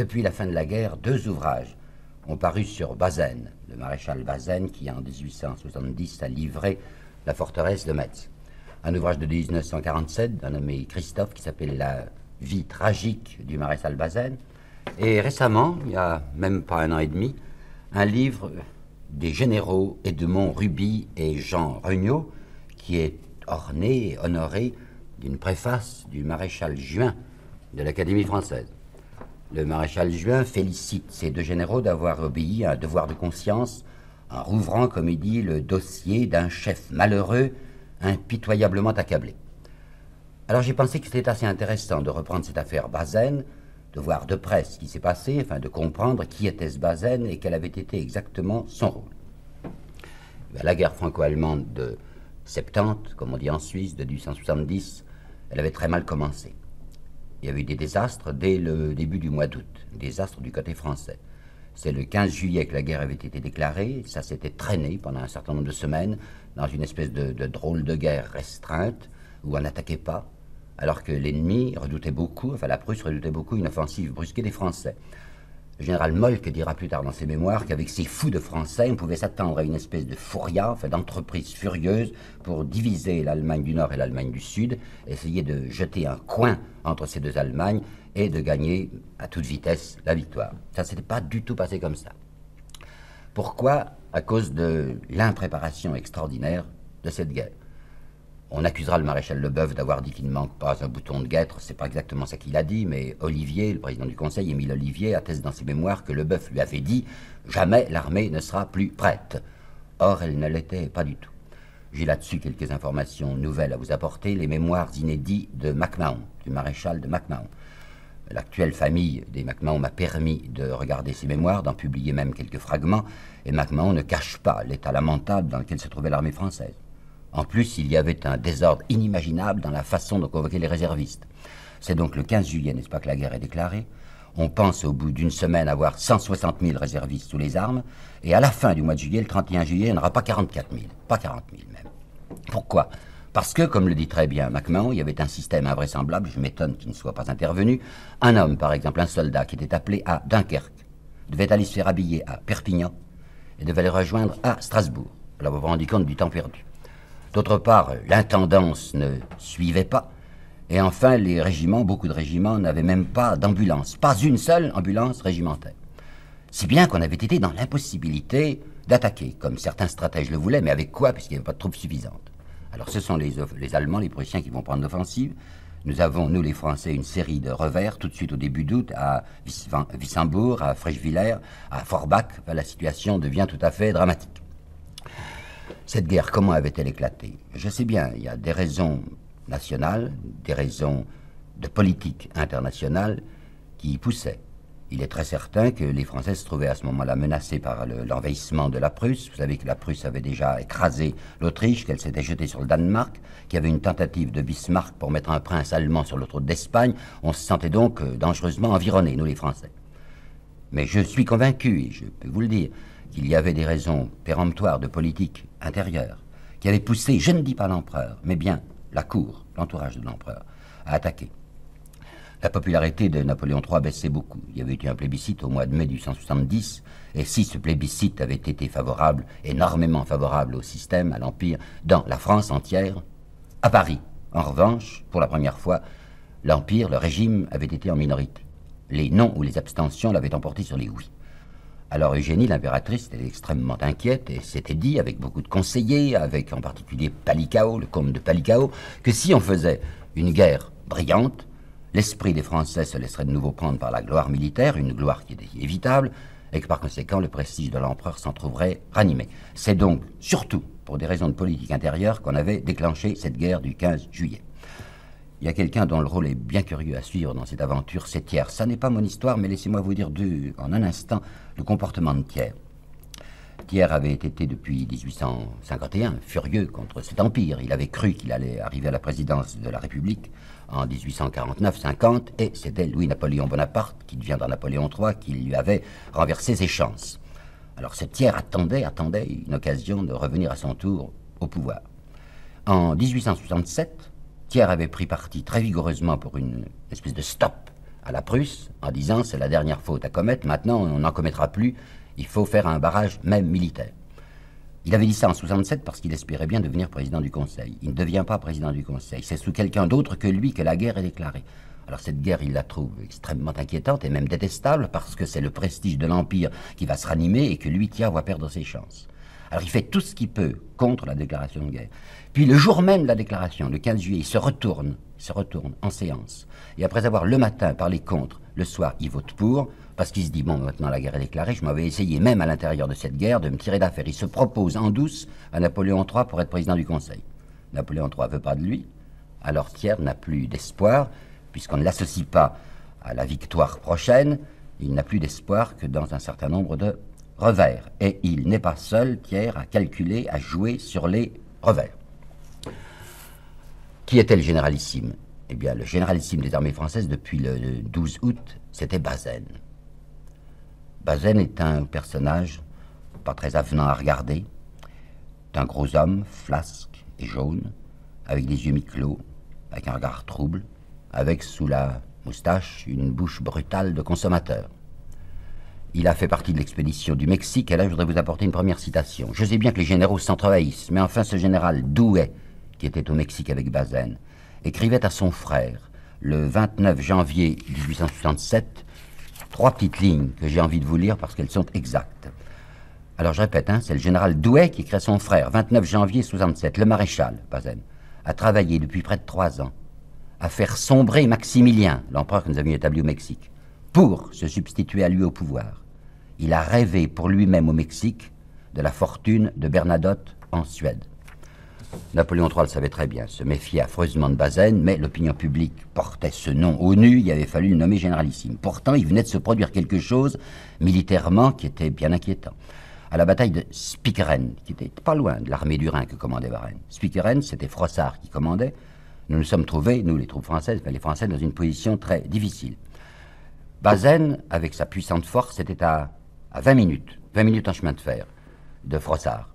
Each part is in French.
depuis la fin de la guerre, deux ouvrages ont paru sur Bazaine, le maréchal Bazaine qui en 1870 a livré la forteresse de Metz. Un ouvrage de 1947 d'un nommé Christophe qui s'appelle La vie tragique du maréchal Bazaine. Et récemment, il n'y a même pas un an et demi, un livre des généraux Edmond Ruby et Jean Regnault qui est orné et honoré d'une préface du maréchal Juin de l'Académie française. Le maréchal Juin félicite ces deux généraux d'avoir obéi à un devoir de conscience en rouvrant, comme il dit, le dossier d'un chef malheureux impitoyablement accablé. Alors j'ai pensé que c'était assez intéressant de reprendre cette affaire Bazaine, de voir de près ce qui s'est passé, afin de comprendre qui était ce Bazaine et quel avait été exactement son rôle. Ben, la guerre franco-allemande de 70, comme on dit en Suisse, de 1870, elle avait très mal commencé. Il y avait eu des désastres dès le début du mois d'août, désastres du côté français. C'est le 15 juillet que la guerre avait été déclarée, ça s'était traîné pendant un certain nombre de semaines dans une espèce de, de drôle de guerre restreinte où on n'attaquait pas, alors que l'ennemi redoutait beaucoup, enfin la Prusse redoutait beaucoup une offensive brusquée des Français. Le général Molk dira plus tard dans ses mémoires qu'avec ces fous de Français, on pouvait s'attendre à une espèce de fouria, enfin d'entreprise furieuse pour diviser l'Allemagne du Nord et l'Allemagne du Sud, essayer de jeter un coin entre ces deux Allemagnes et de gagner à toute vitesse la victoire. Ça ne s'était pas du tout passé comme ça. Pourquoi? À cause de l'impréparation extraordinaire de cette guerre. On accusera le maréchal Leboeuf d'avoir dit qu'il ne manque pas un bouton de guêtre. C'est pas exactement ça qu'il a dit, mais Olivier, le président du Conseil, Émile Olivier, atteste dans ses mémoires que Leboeuf lui avait dit jamais l'armée ne sera plus prête. Or, elle ne l'était pas du tout. J'ai là-dessus quelques informations nouvelles à vous apporter. Les mémoires inédits de MacMahon, du maréchal de MacMahon. L'actuelle famille des MacMahon m'a permis de regarder ces mémoires, d'en publier même quelques fragments, et MacMahon ne cache pas l'état lamentable dans lequel se trouvait l'armée française. En plus, il y avait un désordre inimaginable dans la façon de convoquer les réservistes. C'est donc le 15 juillet, n'est-ce pas, que la guerre est déclarée. On pense au bout d'une semaine avoir 160 000 réservistes sous les armes, et à la fin du mois de juillet, le 31 juillet, il n'y aura pas 44 000, pas 40 000 même. Pourquoi? Parce que, comme le dit très bien MacMahon, il y avait un système invraisemblable, je m'étonne qu'il ne soit pas intervenu. Un homme, par exemple, un soldat qui était appelé à Dunkerque, devait aller se faire habiller à Perpignan et devait les rejoindre à Strasbourg. Alors vous vous rendez compte du temps perdu. D'autre part, l'intendance ne suivait pas. Et enfin, les régiments, beaucoup de régiments, n'avaient même pas d'ambulance. Pas une seule ambulance régimentaire. Si bien qu'on avait été dans l'impossibilité d'attaquer, comme certains stratèges le voulaient, mais avec quoi, puisqu'il n'y avait pas de troupes suffisantes. Alors ce sont les, Allemands, les Prussiens qui vont prendre l'offensive. Nous avons, nous les Français, une série de revers tout de suite au début d'août à Wissembourg, à Frechvillers, à Forbach. La situation devient tout à fait dramatique. Cette guerre, comment avait-elle éclaté? Je sais bien, il y a des raisons nationales, des raisons de politique internationale qui y poussaient. Il est très certain que les Français se trouvaient à ce moment-là menacés par l'envahissement de la Prusse. Vous savez que la Prusse avait déjà écrasé l'Autriche, qu'elle s'était jetée sur le Danemark, qu'il y avait une tentative de Bismarck pour mettre un prince allemand sur l'autre d'Espagne. On se sentait donc euh, dangereusement environnés, nous les Français. Mais je suis convaincu, et je peux vous le dire, qu'il y avait des raisons péremptoires de politique intérieure qui avaient poussé, je ne dis pas l'empereur, mais bien la cour, l'entourage de l'empereur, à attaquer. La popularité de Napoléon III baissait beaucoup. Il y avait eu un plébiscite au mois de mai 1870, et si ce plébiscite avait été favorable, énormément favorable au système, à l'Empire, dans la France entière, à Paris, en revanche, pour la première fois, l'Empire, le régime avait été en minorité. Les non ou les abstentions l'avaient emporté sur les oui. Alors Eugénie, l'impératrice, était extrêmement inquiète et s'était dit, avec beaucoup de conseillers, avec en particulier Palicao, le comte de Palicao, que si on faisait une guerre brillante, l'esprit des Français se laisserait de nouveau prendre par la gloire militaire, une gloire qui était évitable, et que par conséquent le prestige de l'empereur s'en trouverait ranimé. C'est donc surtout pour des raisons de politique intérieure qu'on avait déclenché cette guerre du 15 juillet. Il y a quelqu'un dont le rôle est bien curieux à suivre dans cette aventure, c'est Thiers. Ça n'est pas mon histoire, mais laissez-moi vous dire deux, en un instant le comportement de Thiers. Thiers avait été depuis 1851 furieux contre cet empire. Il avait cru qu'il allait arriver à la présidence de la République en 1849-50, et c'était Louis-Napoléon Bonaparte, qui deviendra Napoléon III, qui lui avait renversé ses chances. Alors ce Thiers attendait, attendait une occasion de revenir à son tour au pouvoir. En 1867, Thiers avait pris parti très vigoureusement pour une espèce de stop à la Prusse en disant c'est la dernière faute à commettre, maintenant on n'en commettra plus, il faut faire un barrage même militaire. Il avait dit ça en 67 parce qu'il espérait bien devenir président du Conseil. Il ne devient pas président du Conseil. C'est sous quelqu'un d'autre que lui que la guerre est déclarée. Alors cette guerre, il la trouve extrêmement inquiétante et même détestable parce que c'est le prestige de l'Empire qui va se ranimer et que lui, tiens, va perdre ses chances. Alors il fait tout ce qu'il peut contre la déclaration de guerre. Puis le jour même de la déclaration, le 15 juillet, il se retourne, il se retourne en séance. Et après avoir le matin parlé contre, le soir, il vote pour, parce qu'il se dit, bon, maintenant la guerre est déclarée, je m'avais essayé, même à l'intérieur de cette guerre, de me tirer d'affaire. Il se propose en douce à Napoléon III pour être président du Conseil. Napoléon III veut pas de lui, alors Thiers n'a plus d'espoir, puisqu'on ne l'associe pas à la victoire prochaine, il n'a plus d'espoir que dans un certain nombre de revers. Et il n'est pas seul, Thiers, à calculer, à jouer sur les revers. Qui était le généralissime? Eh bien, le généralissime des armées françaises depuis le 12 août, c'était Bazaine. Bazaine est un personnage pas très avenant à regarder, un gros homme, flasque et jaune, avec des yeux mi-clos, avec un regard trouble, avec sous la moustache une bouche brutale de consommateur. Il a fait partie de l'expédition du Mexique, et là je voudrais vous apporter une première citation. Je sais bien que les généraux s'entrevahissent, mais enfin ce général Douai, qui était au Mexique avec Bazaine, écrivait à son frère, le 29 janvier 1867, trois petites lignes que j'ai envie de vous lire parce qu'elles sont exactes. Alors je répète, hein, c'est le général Douai qui à son frère, 29 janvier 67, le maréchal, Bazaine, a travaillé depuis près de trois ans à faire sombrer Maximilien, l'empereur que nous avions établi au Mexique, pour se substituer à lui au pouvoir. Il a rêvé pour lui-même au Mexique de la fortune de Bernadotte en Suède. Napoléon III le savait très bien, se méfiait affreusement de Bazaine, mais l'opinion publique portait ce nom au nu, il avait fallu le nommer généralissime. Pourtant, il venait de se produire quelque chose, militairement, qui était bien inquiétant. À la bataille de Spikeren, qui était pas loin de l'armée du Rhin que commandait Varenne. Spikeren, c'était Froissart qui commandait. Nous nous sommes trouvés, nous les troupes françaises, les Français, dans une position très difficile. Bazaine, avec sa puissante force, était à, à 20 minutes, 20 minutes en chemin de fer de Froissart.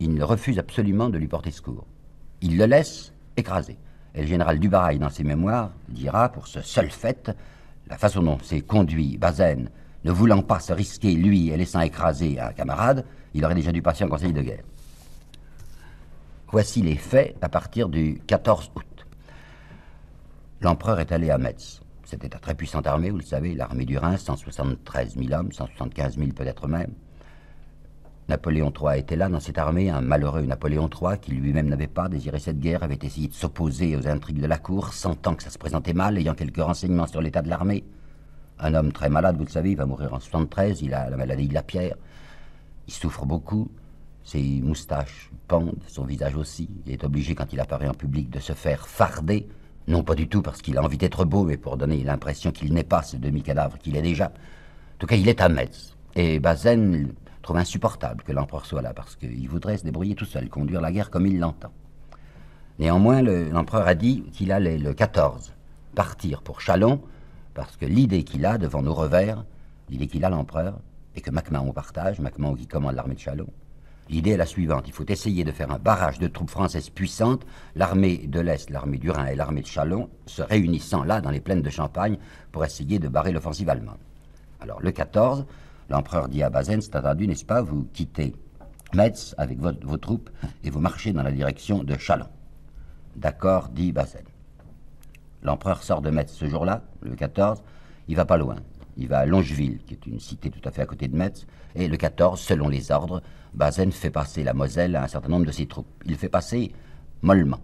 Il refuse absolument de lui porter secours. Il le laisse écraser. Et le général Dubarail, dans ses mémoires, dira, pour ce seul fait, la façon dont s'est conduit Bazaine, ne voulant pas se risquer, lui, et laissant écraser un camarade, il aurait déjà dû passer en conseil de guerre. Voici les faits à partir du 14 août. L'empereur est allé à Metz. C'était une très puissante armée, vous le savez, l'armée du Rhin, 173 000 hommes, 175 000 peut-être même. Napoléon III était là dans cette armée, un malheureux Napoléon III qui lui-même n'avait pas désiré cette guerre, avait essayé de s'opposer aux intrigues de la cour, sentant que ça se présentait mal, ayant quelques renseignements sur l'état de l'armée. Un homme très malade, vous le savez, il va mourir en 73, il a la maladie de la pierre. Il souffre beaucoup, ses moustaches pendent, son visage aussi. Il est obligé, quand il apparaît en public, de se faire farder non pas du tout parce qu'il a envie d'être beau, mais pour donner l'impression qu'il n'est pas ce demi-cadavre qu'il est déjà. En tout cas, il est à Metz. Et Bazaine trouve insupportable que l'empereur soit là, parce qu'il voudrait se débrouiller tout seul, conduire la guerre comme il l'entend. Néanmoins, l'empereur a dit qu'il allait le 14 partir pour Chalon, parce que l'idée qu'il a devant nos revers, l'idée qu'il a l'empereur, et que MacMahon partage, MacMahon qui commande l'armée de Chalon, L'idée est la suivante. Il faut essayer de faire un barrage de troupes françaises puissantes, l'armée de l'Est, l'armée du Rhin et l'armée de Chalon, se réunissant là, dans les plaines de Champagne, pour essayer de barrer l'offensive allemande. Alors, le 14, l'empereur dit à Bazaine, c'est attendu, n'est-ce pas, vous quittez Metz avec vos troupes et vous marchez dans la direction de Chalon. D'accord, dit Bazaine. L'empereur sort de Metz ce jour-là, le 14, il va pas loin. Il va à Longeville, qui est une cité tout à fait à côté de Metz, et le 14, selon les ordres, Bazaine fait passer la Moselle à un certain nombre de ses troupes. Il fait passer mollement.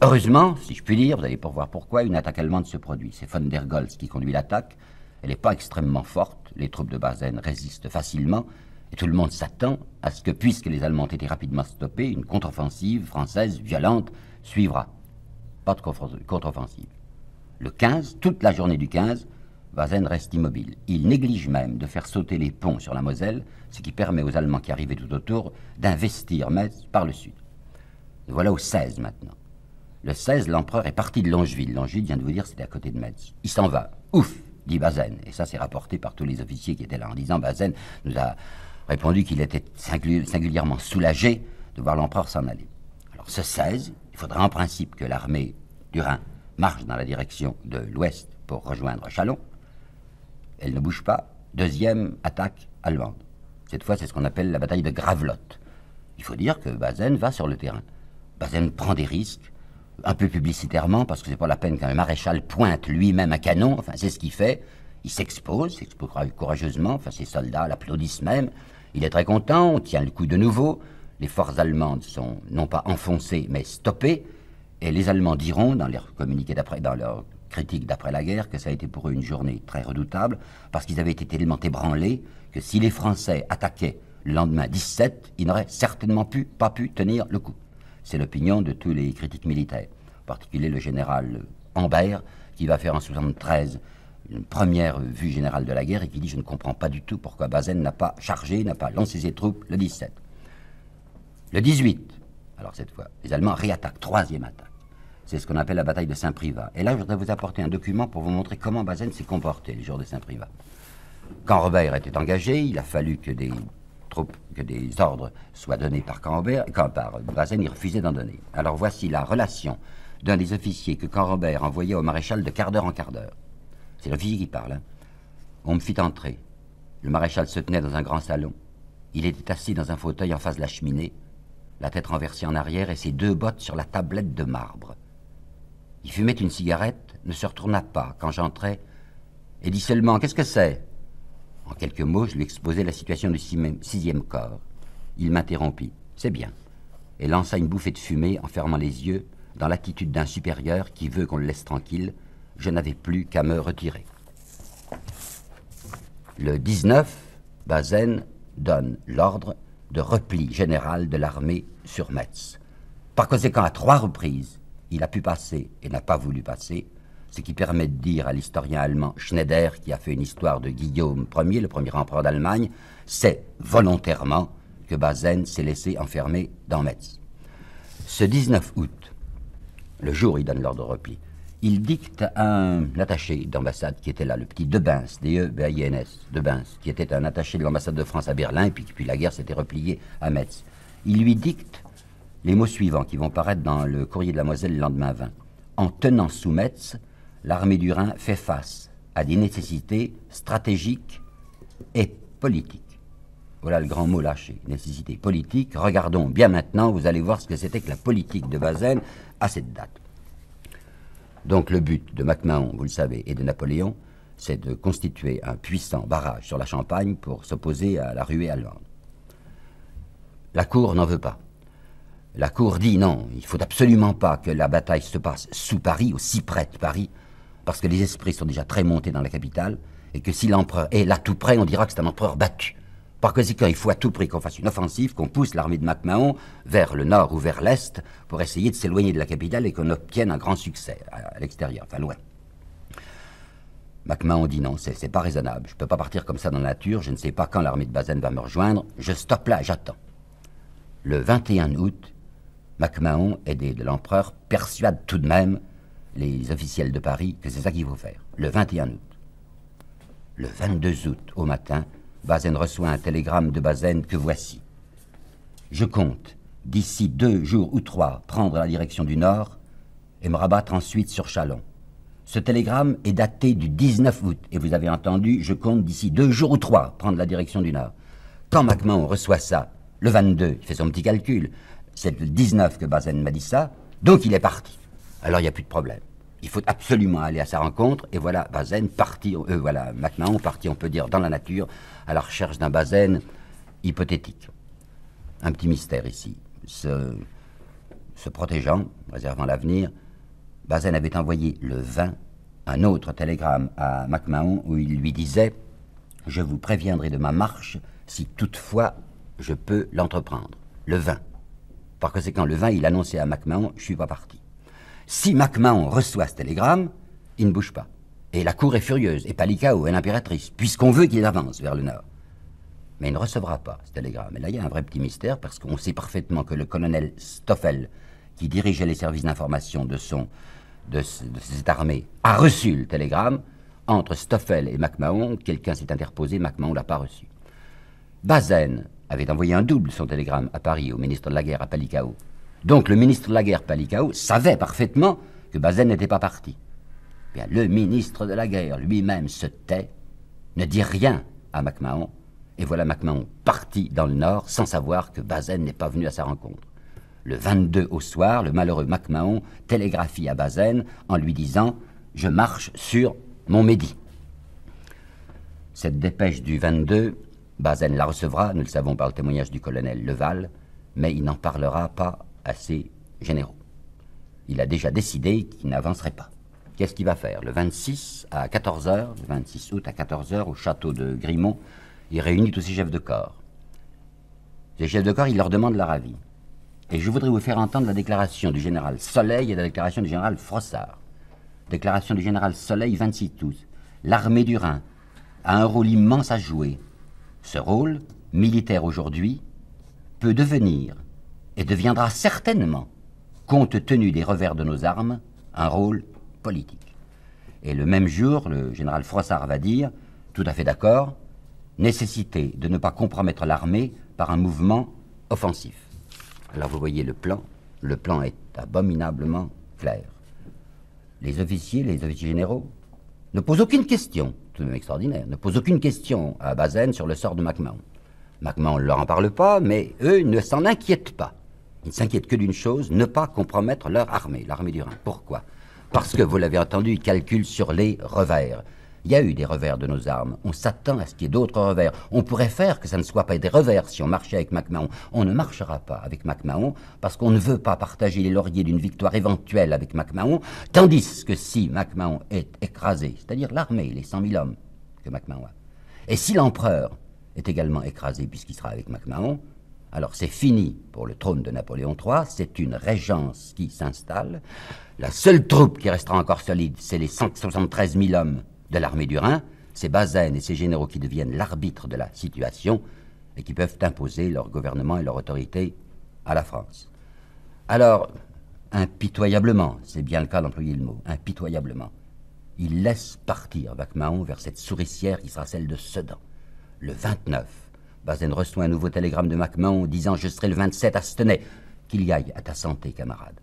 Heureusement, si je puis dire, vous allez pour voir pourquoi, une attaque allemande se produit. C'est von der Goltz qui conduit l'attaque. Elle n'est pas extrêmement forte. Les troupes de Bazaine résistent facilement. Et tout le monde s'attend à ce que, puisque les Allemands ont été rapidement stoppés, une contre-offensive française violente suivra. Pas de contre-offensive. Le 15, toute la journée du 15, Bazaine reste immobile. Il néglige même de faire sauter les ponts sur la Moselle, ce qui permet aux Allemands qui arrivaient tout autour d'investir Metz par le sud. voilà au 16 maintenant. Le 16, l'empereur est parti de Longeville. Longeville, vient de vous dire, c'était à côté de Metz. Il s'en va. Ouf dit Bazaine. Et ça, c'est rapporté par tous les officiers qui étaient là en disant Bazaine nous a répondu qu'il était singulièrement soulagé de voir l'empereur s'en aller. Alors, ce 16, il faudrait en principe que l'armée du Rhin marche dans la direction de l'ouest pour rejoindre Chalon. Elle ne bouge pas. Deuxième attaque allemande. Cette fois, c'est ce qu'on appelle la bataille de Gravelotte. Il faut dire que Bazaine va sur le terrain. Bazaine prend des risques, un peu publicitairement, parce que c'est pas la peine qu'un maréchal pointe lui-même un canon. Enfin, c'est ce qu'il fait. Il s'expose, s'expose courageusement. Enfin, ses soldats l'applaudissent même. Il est très content. On tient le coup de nouveau. Les forces allemandes sont non pas enfoncées, mais stoppées. Et les Allemands diront, dans leur communiqué d'après, dans leur critique d'après la guerre, que ça a été pour eux une journée très redoutable, parce qu'ils avaient été tellement ébranlés que si les Français attaquaient le lendemain 17, ils n'auraient certainement pas pu tenir le coup. C'est l'opinion de tous les critiques militaires, en particulier le général Ambert, qui va faire en 73 une première vue générale de la guerre et qui dit Je ne comprends pas du tout pourquoi Bazaine n'a pas chargé, n'a pas lancé ses troupes le 17. Le 18, alors cette fois, les Allemands réattaquent, troisième attaque. C'est ce qu'on appelle la bataille de Saint-Privat. Et là, je voudrais vous apporter un document pour vous montrer comment Bazaine s'est comporté le jour de Saint-Privat. Quand Robert était engagé, il a fallu que des troupes, que des ordres soient donnés par Robert, quand par Bazaine, il refusait d'en donner. Alors voici la relation d'un des officiers que Robert envoyait au maréchal de quart d'heure en quart d'heure. C'est l'officier qui parle. Hein. On me fit entrer. Le maréchal se tenait dans un grand salon. Il était assis dans un fauteuil en face de la cheminée, la tête renversée en arrière et ses deux bottes sur la tablette de marbre. Il fumait une cigarette, ne se retourna pas quand j'entrais, et dit seulement Qu'est-ce que c'est? En quelques mots, je lui exposai la situation du sixième corps. Il m'interrompit C'est bien, et lança une bouffée de fumée en fermant les yeux, dans l'attitude d'un supérieur qui veut qu'on le laisse tranquille. Je n'avais plus qu'à me retirer. Le 19, Bazaine donne l'ordre de repli général de l'armée sur Metz. Par conséquent, à trois reprises, il a pu passer et n'a pas voulu passer, ce qui permet de dire à l'historien allemand Schneider, qui a fait une histoire de Guillaume Ier, le premier empereur d'Allemagne, c'est volontairement que Bazaine s'est laissé enfermer dans Metz. Ce 19 août, le jour où il donne l'ordre de repli, il dicte à un attaché d'ambassade qui était là, le petit Debins, D-E-B-I-N-S, Debins, qui était un attaché de l'ambassade de France à Berlin, puis, puis la guerre s'était repliée à Metz. Il lui dicte les mots suivants qui vont paraître dans le courrier de la Moselle le lendemain 20. En tenant sous Metz, l'armée du Rhin fait face à des nécessités stratégiques et politiques. Voilà le grand mot lâché, nécessité politique. Regardons bien maintenant, vous allez voir ce que c'était que la politique de Bazaine à cette date. Donc le but de MacMahon, vous le savez, et de Napoléon, c'est de constituer un puissant barrage sur la Champagne pour s'opposer à la ruée allemande. La Cour n'en veut pas. La Cour dit non, il faut absolument pas que la bataille se passe sous Paris, aussi près de Paris, parce que les esprits sont déjà très montés dans la capitale, et que si l'empereur est là tout près, on dira que c'est un empereur battu. Par conséquent, il faut à tout prix qu'on fasse une offensive, qu'on pousse l'armée de MacMahon vers le nord ou vers l'est pour essayer de s'éloigner de la capitale et qu'on obtienne un grand succès à, l'extérieur, enfin loin. MacMahon dit non, c'est pas raisonnable. Je ne peux pas partir comme ça dans la nature, je ne sais pas quand l'armée de Bazaine va me rejoindre. Je stoppe là, j'attends. Le 21 août, MacMahon, aidé de l'empereur, persuade tout de même les officiels de Paris que c'est ça qu'il faut faire, le 21 août. Le 22 août, au matin, Bazaine reçoit un télégramme de Bazaine que voici. Je compte, d'ici deux jours ou trois, prendre la direction du nord et me rabattre ensuite sur Chalon. Ce télégramme est daté du 19 août, et vous avez entendu, je compte d'ici deux jours ou trois prendre la direction du nord. Quand MacMahon reçoit ça, le 22, il fait son petit calcul, c'est le 19 que Bazaine m'a dit ça, donc il est parti. Alors il n'y a plus de problème. Il faut absolument aller à sa rencontre, et voilà, Bazaine parti, euh, voilà, maintenant on parti, on peut dire, dans la nature, à la recherche d'un Bazaine hypothétique. Un petit mystère ici. Se, se protégeant, réservant l'avenir, Bazaine avait envoyé le 20 un autre télégramme à MacMahon où il lui disait Je vous préviendrai de ma marche si toutefois je peux l'entreprendre. Le 20. Par conséquent, le 20, il annonçait à MacMahon, je suis pas parti. Si MacMahon reçoit ce télégramme, il ne bouge pas. Et la cour est furieuse, et Palicao et l'impératrice, puisqu'on veut qu'il avance vers le nord. Mais il ne recevra pas ce télégramme. Et là, il y a un vrai petit mystère, parce qu'on sait parfaitement que le colonel Stoffel, qui dirigeait les services d'information de, son, de, cette armée, a reçu le télégramme. Entre Stoffel et MacMahon, quelqu'un s'est interposé, MacMahon l'a pas reçu. Bazaine avait envoyé un double son télégramme à Paris au ministre de la Guerre, à Palicao. Donc le ministre de la Guerre, Palicao, savait parfaitement que Bazaine n'était pas parti. Bien, le ministre de la guerre lui-même se tait, ne dit rien à MacMahon, et voilà MacMahon parti dans le nord sans savoir que Bazaine n'est pas venu à sa rencontre. Le 22 au soir, le malheureux MacMahon télégraphie à Bazaine en lui disant Je marche sur mon Midi. Cette dépêche du 22, Bazaine la recevra, nous le savons par le témoignage du colonel Leval, mais il n'en parlera pas à ses généraux. Il a déjà décidé qu'il n'avancerait pas. Qu'est-ce qu'il va faire? Le 26 à 14h, le 26 août à 14h, au château de Grimont, il réunit tous ses chefs de corps. Ces chefs de corps, il leur demande leur avis. Et je voudrais vous faire entendre la déclaration du général Soleil et la déclaration du général Frossard. Déclaration du général Soleil, 26 août. L'armée du Rhin a un rôle immense à jouer. Ce rôle, militaire aujourd'hui, peut devenir et deviendra certainement, compte tenu des revers de nos armes, un rôle politique. Et le même jour, le général Froissart va dire, tout à fait d'accord, nécessité de ne pas compromettre l'armée par un mouvement offensif. Alors vous voyez le plan, le plan est abominablement clair. Les officiers, les officiers généraux, ne posent aucune question, tout de même extraordinaire, ne posent aucune question à Bazaine sur le sort de MacMahon. MacMahon ne leur en parle pas, mais eux ne s'en inquiètent pas. Ils ne s'inquiètent que d'une chose, ne pas compromettre leur armée, l'armée du Rhin. Pourquoi? Parce que, vous l'avez entendu, ils calculent sur les revers. Il y a eu des revers de nos armes. On s'attend à ce qu'il y ait d'autres revers. On pourrait faire que ça ne soit pas des revers si on marchait avec MacMahon. On ne marchera pas avec MacMahon parce qu'on ne veut pas partager les lauriers d'une victoire éventuelle avec MacMahon, tandis que si MacMahon est écrasé, c'est-à-dire l'armée, les 100 000 hommes que MacMahon a, et si l'empereur est également écrasé puisqu'il sera avec MacMahon, alors c'est fini pour le trône de Napoléon III, c'est une régence qui s'installe. La seule troupe qui restera encore solide, c'est les 173 000 hommes de l'armée du Rhin, c'est Bazaine et ses généraux qui deviennent l'arbitre de la situation et qui peuvent imposer leur gouvernement et leur autorité à la France. Alors, impitoyablement, c'est bien le cas d'employer le mot, impitoyablement, il laisse partir MacMahon vers cette souricière qui sera celle de Sedan. Le 29, Bazaine reçoit un nouveau télégramme de MacMahon disant Je serai le 27 à Stenay. Qu'il y aille à ta santé, camarade.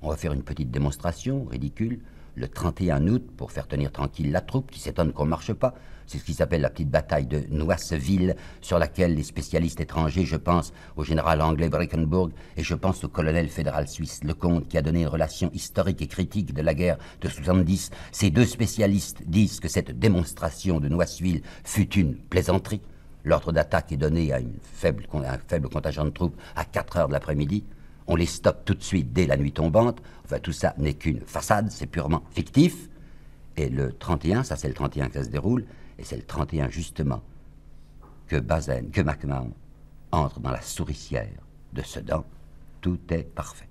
On va faire une petite démonstration, ridicule, le 31 août pour faire tenir tranquille la troupe qui s'étonne qu'on ne marche pas. C'est ce qui s'appelle la petite bataille de Noisseville, sur laquelle les spécialistes étrangers, je pense au général anglais Breckenburg et je pense au colonel fédéral suisse Lecomte qui a donné une relation historique et critique de la guerre de 70. Ces deux spécialistes disent que cette démonstration de Noisseville fut une plaisanterie. L'ordre d'attaque est donné à une faible, un faible contingent de troupes à 4 heures de l'après-midi. On les stoppe tout de suite dès la nuit tombante. Enfin, tout ça n'est qu'une façade, c'est purement fictif. Et le 31, ça c'est le 31 que ça se déroule, et c'est le 31 justement que Bazaine, que MacMahon entre dans la souricière de Sedan. Tout est parfait.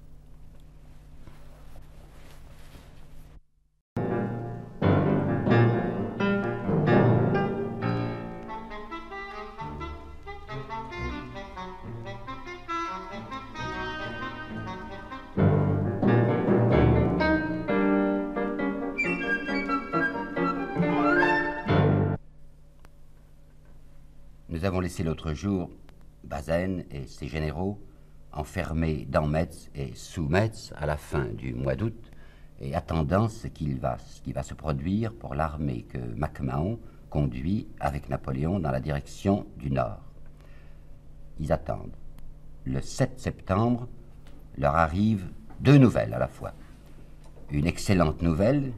Nous avons laissé l'autre jour Bazaine et ses généraux enfermés dans Metz et sous Metz à la fin du mois d'août et attendant ce, qu'il ce qui va se produire pour l'armée que MacMahon conduit avec Napoléon dans la direction du nord. Ils attendent. Le 7 septembre, leur arrivent deux nouvelles à la fois. Une excellente nouvelle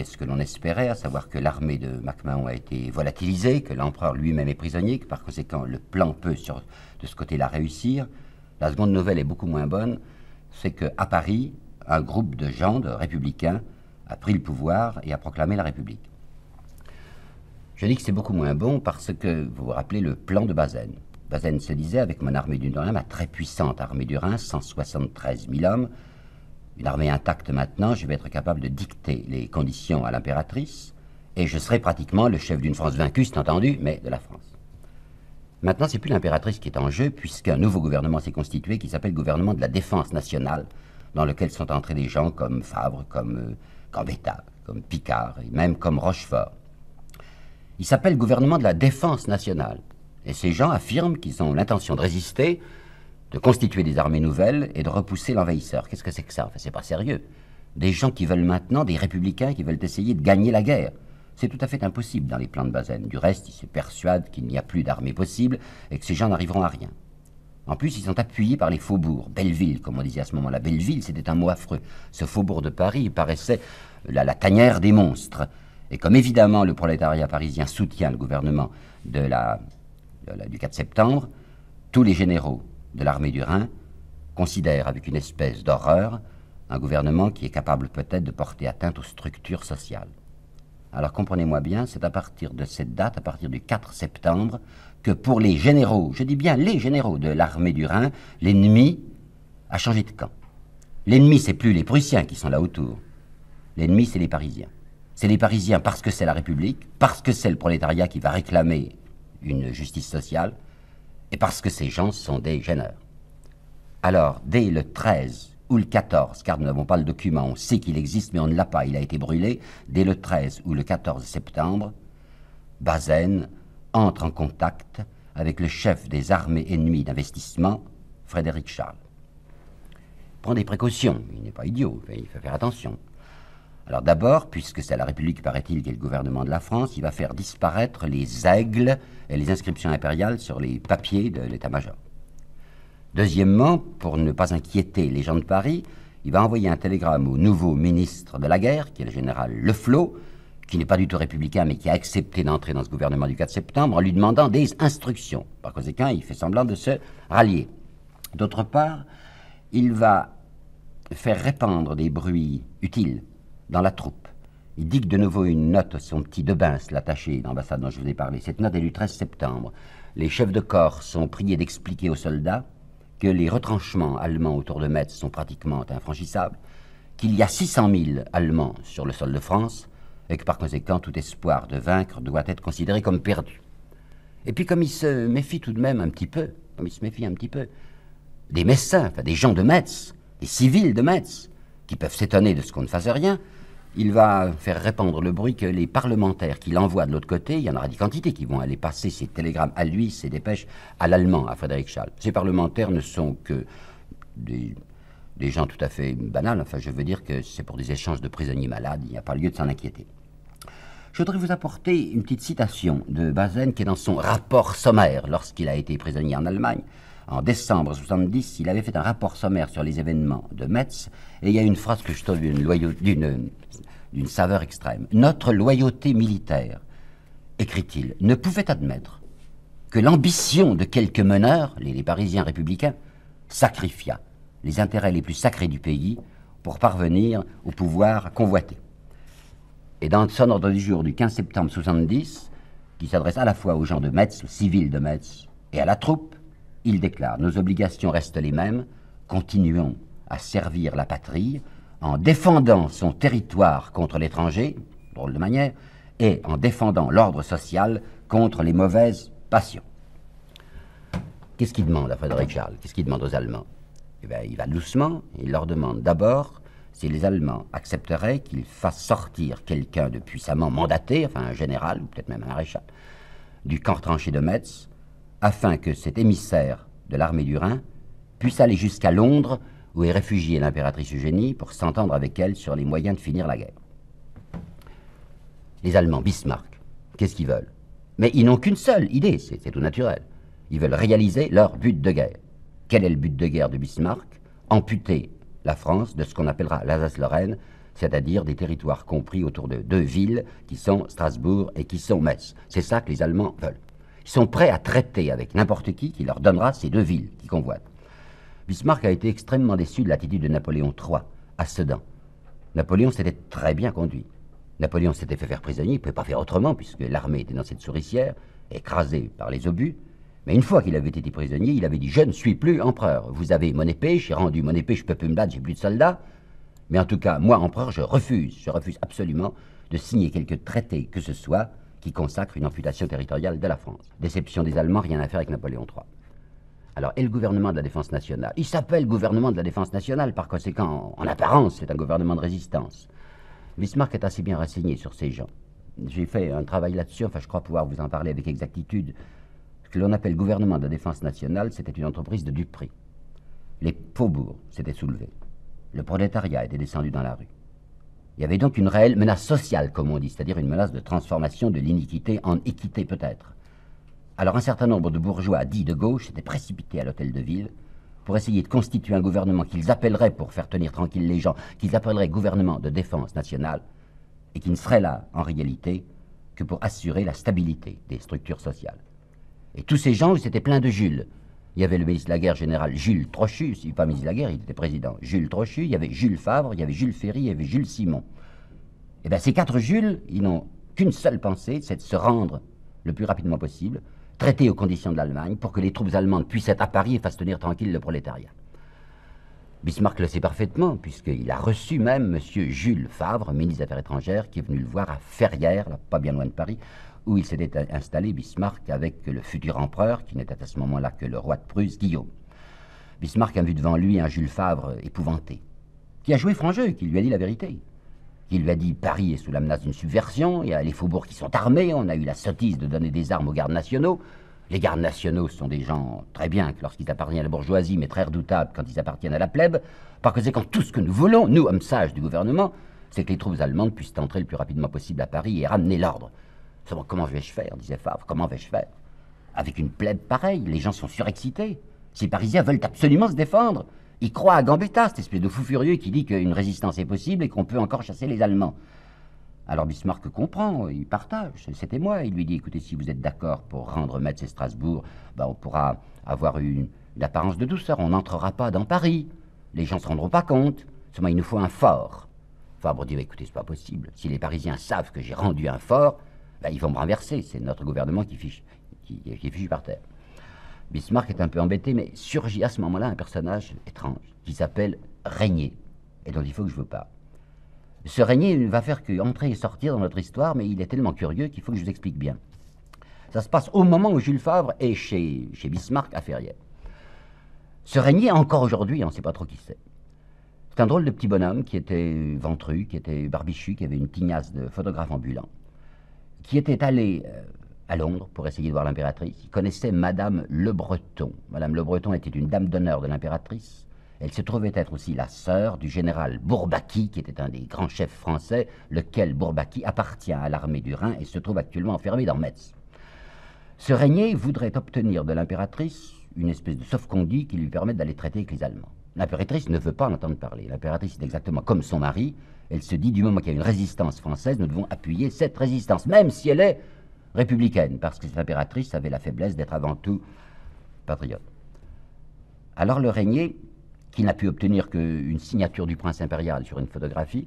est ce que l'on espérait, à savoir que l'armée de MacMahon a été volatilisée, que l'empereur lui-même est prisonnier, que par conséquent le plan peut sur, de ce côté-là réussir. La seconde nouvelle est beaucoup moins bonne, c'est qu'à Paris, un groupe de gens, de républicains, a pris le pouvoir et a proclamé la République. Je dis que c'est beaucoup moins bon parce que vous vous rappelez le plan de Bazaine. Bazaine se disait, avec mon armée du Nord, ma très puissante armée du Rhin, 173 000 hommes, une armée intacte maintenant, je vais être capable de dicter les conditions à l'impératrice, et je serai pratiquement le chef d'une France vaincue, c'est entendu, mais de la France. Maintenant, c'est plus l'impératrice qui est en jeu, puisqu'un nouveau gouvernement s'est constitué qui s'appelle le gouvernement de la défense nationale, dans lequel sont entrés des gens comme Fabre, comme euh, Gambetta, comme Picard, et même comme Rochefort. Il s'appelle gouvernement de la défense nationale. Et ces gens affirment qu'ils ont l'intention de résister, de constituer des armées nouvelles et de repousser l'envahisseur. Qu'est-ce que c'est que ça? Enfin, c'est pas sérieux. des gens qui veulent maintenant, des républicains qui veulent essayer de gagner la guerre. C'est tout à fait impossible dans les plans de Bazaine. Du reste, ils se persuadent qu'il n'y a plus d'armée possible et que ces gens n'arriveront à rien. En plus, ils sont appuyés par les faubourgs. Belleville, comme on disait à ce moment-là. Belleville, c'était un mot affreux. Ce faubourg de Paris paraissait la, la tanière des monstres. Et comme évidemment le prolétariat parisien soutient le gouvernement de la, du 4 septembre, tous les généraux de l'armée du Rhin considèrent avec une espèce d'horreur un gouvernement qui est capable peut-être de porter atteinte aux structures sociales. Alors comprenez-moi bien, c'est à partir de cette date, à partir du 4 septembre, que pour les généraux, je dis bien les généraux de l'armée du Rhin, l'ennemi a changé de camp. L'ennemi, c'est plus les Prussiens qui sont là autour. L'ennemi, c'est les Parisiens. C'est les Parisiens parce que c'est la République, parce que c'est le prolétariat qui va réclamer une justice sociale, parce que ces gens sont des gêneurs. Alors, dès le 13 ou le 14, car nous n'avons pas le document, on sait qu'il existe, mais on ne l'a pas, il a été brûlé, dès le 13 ou le 14 septembre, Bazaine entre en contact avec le chef des armées ennemies d'investissement, Frédéric Charles. Il prend des précautions, il n'est pas idiot, il faut faire attention. Alors d'abord, puisque c'est la République, paraît-il, qui est le gouvernement de la France, il va faire disparaître les aigles et les inscriptions impériales sur les papiers de l'état-major. Deuxièmement, pour ne pas inquiéter les gens de Paris, il va envoyer un télégramme au nouveau ministre de la guerre, qui est le général Leflot, qui n'est pas du tout républicain, mais qui a accepté d'entrer dans ce gouvernement du 4 septembre, en lui demandant des instructions. Par conséquent, il fait semblant de se rallier. D'autre part, il va faire répandre des bruits utiles dans la troupe. Il dicte de nouveau une note à son petit Debins, l'attaché d'ambassade dont je vous ai parlé. Cette note est du 13 septembre. Les chefs de corps sont priés d'expliquer aux soldats que les retranchements allemands autour de Metz sont pratiquement infranchissables, qu'il y a 600 000 Allemands sur le sol de France, et que par conséquent tout espoir de vaincre doit être considéré comme perdu. Et puis comme il se méfie tout de même un petit peu, comme il se méfie un petit peu, des médecins, enfin des gens de Metz, des civils de Metz, qui peuvent s'étonner de ce qu'on ne fasse rien, il va faire répandre le bruit que les parlementaires qu'il envoie de l'autre côté, il y en aura des quantités qui vont aller passer ces télégrammes à lui, ces dépêches, à l'allemand, à Frédéric Schall. Ces parlementaires ne sont que des, gens tout à fait banals. Enfin, je veux dire que c'est pour des échanges de prisonniers malades, il n'y a pas lieu de s'en inquiéter. Je voudrais vous apporter une petite citation de Bazaine qui est dans son rapport sommaire lorsqu'il a été prisonnier en Allemagne. En décembre 70, il avait fait un rapport sommaire sur les événements de Metz, et il y a une phrase que je trouve d'une d'une saveur extrême. Notre loyauté militaire, écrit-il, ne pouvait admettre que l'ambition de quelques meneurs, les, Parisiens républicains, sacrifia les intérêts les plus sacrés du pays pour parvenir au pouvoir convoité. Et dans son ordre du jour du 15 septembre 70, qui s'adresse à la fois aux gens de Metz, aux civils de Metz, et à la troupe, il déclare Nos obligations restent les mêmes, continuons à servir la patrie, en défendant son territoire contre l'étranger, drôle de manière, et en défendant l'ordre social contre les mauvaises passions. Qu'est-ce qu'il demande à Frédéric Charles? Qu'est-ce qu'il demande aux Allemands? Eh bien, Il va doucement, il leur demande d'abord si les Allemands accepteraient qu'il fasse sortir quelqu'un de puissamment mandaté, enfin un général, ou peut-être même un maréchal, du camp tranché de Metz, afin que cet émissaire de l'armée du Rhin puisse aller jusqu'à Londres où est réfugiée l'impératrice Eugénie pour s'entendre avec elle sur les moyens de finir la guerre. Les Allemands, Bismarck, qu'est-ce qu'ils veulent? Mais ils n'ont qu'une seule idée, c'est tout naturel. Ils veulent réaliser leur but de guerre. Quel est le but de guerre de Bismarck? Amputer la France de ce qu'on appellera l'Alsace-Lorraine, c'est-à-dire des territoires compris autour de deux villes qui sont Strasbourg et qui sont Metz. C'est ça que les Allemands veulent. Ils sont prêts à traiter avec n'importe qui qui leur donnera ces deux villes qu'ils convoitent. Bismarck a été extrêmement déçu de l'attitude de Napoléon III à Sedan. Napoléon s'était très bien conduit. Napoléon s'était fait faire prisonnier, il ne pouvait pas faire autrement, puisque l'armée était dans cette souricière, écrasée par les obus. Mais une fois qu'il avait été prisonnier, il avait dit Je ne suis plus empereur. Vous avez mon épée, j'ai rendu mon épée, je ne peux plus me battre, j'ai plus de soldats. Mais en tout cas, moi, empereur, je refuse, je refuse absolument de signer quelque traité que ce soit qui consacre une amputation territoriale de la France. Déception des Allemands, rien à faire avec Napoléon III. Alors, et le gouvernement de la défense nationale? Il s'appelle gouvernement de la défense nationale, par conséquent, en, apparence, c'est un gouvernement de résistance. Bismarck est assez bien renseigné sur ces gens. J'ai fait un travail là-dessus, enfin je crois pouvoir vous en parler avec exactitude. Ce que l'on appelle gouvernement de la défense nationale, c'était une entreprise de duperie. Les faubourgs s'étaient soulevés. Le prolétariat était descendu dans la rue. Il y avait donc une réelle menace sociale, comme on dit, c'est-à-dire une menace de transformation de l'iniquité en équité peut-être. Alors un certain nombre de bourgeois dits de gauche s'étaient précipités à l'hôtel de ville pour essayer de constituer un gouvernement qu'ils appelleraient, pour faire tenir tranquille les gens, qu'ils appelleraient gouvernement de défense nationale, et qui ne serait là, en réalité, que pour assurer la stabilité des structures sociales. Et tous ces gens, c'était plein de Jules. Il y avait le ministre de la Guerre général Jules Trochu, si pas ministre de la Guerre, il était président. Jules Trochu, il y avait Jules Favre, il y avait Jules Ferry, il y avait Jules Simon. Et eh bien ces quatre Jules, ils n'ont qu'une seule pensée, c'est de se rendre le plus rapidement possible traité aux conditions de l'Allemagne pour que les troupes allemandes puissent être à Paris et fassent tenir tranquille le prolétariat. Bismarck le sait parfaitement, puisqu'il a reçu même M. Jules Favre, ministre des Affaires étrangères, qui est venu le voir à Ferrières, pas bien loin de Paris, où il s'était installé, Bismarck, avec le futur empereur, qui n'était à ce moment-là que le roi de Prusse, Guillaume. Bismarck a vu devant lui un Jules Favre épouvanté, qui a joué franc jeu, qui lui a dit la vérité. Qui lui a dit Paris est sous la menace d'une subversion, il y a les faubourgs qui sont armés, on a eu la sottise de donner des armes aux gardes nationaux. Les gardes nationaux sont des gens très bien lorsqu'ils appartiennent à la bourgeoisie, mais très redoutables quand ils appartiennent à la plèbe. Par conséquent, tout ce que nous voulons, nous, hommes sages du gouvernement, c'est que les troupes allemandes puissent entrer le plus rapidement possible à Paris et ramener l'ordre. Comment vais-je faire disait Favre. Comment vais-je faire? Avec une plèbe pareille, les gens sont surexcités. Ces Parisiens veulent absolument se défendre. Il croit à Gambetta, cette espèce de fou furieux qui dit qu'une résistance est possible et qu'on peut encore chasser les Allemands. Alors Bismarck comprend, il partage, c'était moi. Il lui dit écoutez, si vous êtes d'accord pour rendre Metz et Strasbourg, ben, on pourra avoir une, apparence de douceur. On n'entrera pas dans Paris. Les gens ne se rendront pas compte. Seulement, il nous faut un fort. Fabre dit écoutez, c'est pas possible. Si les Parisiens savent que j'ai rendu un fort, ben, ils vont me renverser. C'est notre gouvernement qui, fiche, qui est fichu par terre. Bismarck est un peu embêté, mais surgit à ce moment-là un personnage étrange qui s'appelle Régnier, et dont il faut que je vous parle. Ce Régnier va faire qu'entrer et sortir dans notre histoire, mais il est tellement curieux qu'il faut que je vous explique bien. Ça se passe au moment où Jules Favre est chez, chez Bismarck à Ferrières. Ce Régnier, encore aujourd'hui, on ne sait pas trop qui c'est. C'est un drôle de petit bonhomme qui était ventru, qui était barbichu, qui avait une tignasse de photographe ambulant, qui était allé euh, à Londres pour essayer de voir l'impératrice. Il connaissait Madame Le Breton. Madame Le Breton était une dame d'honneur de l'impératrice. Elle se trouvait être aussi la sœur du général Bourbaki, qui était un des grands chefs français, lequel Bourbaki appartient à l'armée du Rhin et se trouve actuellement enfermé dans Metz. Ce régnier voudrait obtenir de l'impératrice une espèce de sauf-conduit qui lui permette d'aller traiter avec les Allemands. L'impératrice ne veut pas en entendre parler. L'impératrice est exactement comme son mari. Elle se dit, du moment qu'il y a une résistance française, nous devons appuyer cette résistance, même si elle est républicaine, parce que cette impératrice avait la faiblesse d'être avant tout patriote. Alors le régnier, qui n'a pu obtenir qu'une signature du prince impérial sur une photographie,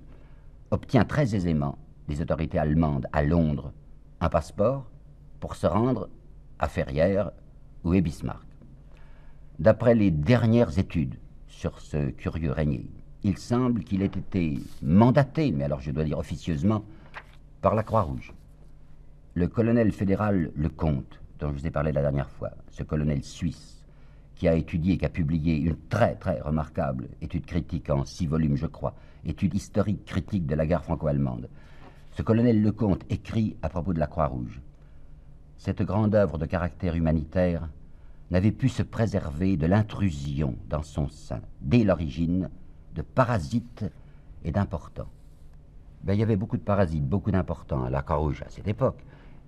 obtient très aisément des autorités allemandes à Londres un passeport pour se rendre à Ferrières où est Bismarck. D'après les dernières études sur ce curieux régnier, il semble qu'il ait été mandaté, mais alors je dois dire officieusement, par la Croix-Rouge le colonel fédéral Lecomte, dont je vous ai parlé la dernière fois, ce colonel suisse, qui a étudié et qui a publié une très très remarquable étude critique en six volumes, je crois, étude historique critique de la guerre franco-allemande. Ce colonel Lecomte écrit à propos de la Croix-Rouge. Cette grande œuvre de caractère humanitaire n'avait pu se préserver de l'intrusion dans son sein, dès l'origine, de parasites et d'importants. Ben, il y avait beaucoup de parasites, beaucoup d'importants à la Croix-Rouge à cette époque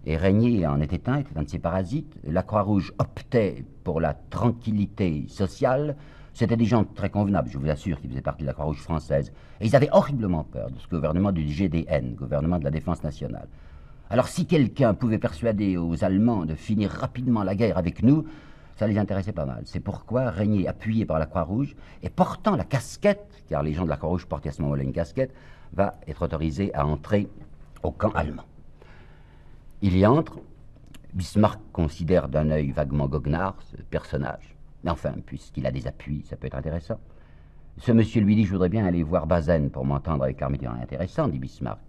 et Régnier en était un, était un de ces parasites. La Croix-Rouge optait pour la tranquillité sociale. C'était des gens très convenables, je vous assure, qui faisaient partie de la Croix-Rouge française. Et ils avaient horriblement peur de ce gouvernement du GDN, gouvernement de la défense nationale. Alors si quelqu'un pouvait persuader aux Allemands de finir rapidement la guerre avec nous, ça les intéressait pas mal. C'est pourquoi Régnier, appuyé par la Croix-Rouge, et portant la casquette, car les gens de la Croix-Rouge portaient à ce moment-là une casquette, va être autorisé à entrer au camp allemand. Il y entre. Bismarck considère d'un œil vaguement goguenard ce personnage. Mais enfin, puisqu'il a des appuis, ça peut être intéressant. Ce monsieur lui dit Je voudrais bien aller voir Bazaine pour m'entendre avec l'armée Intéressant, dit Bismarck.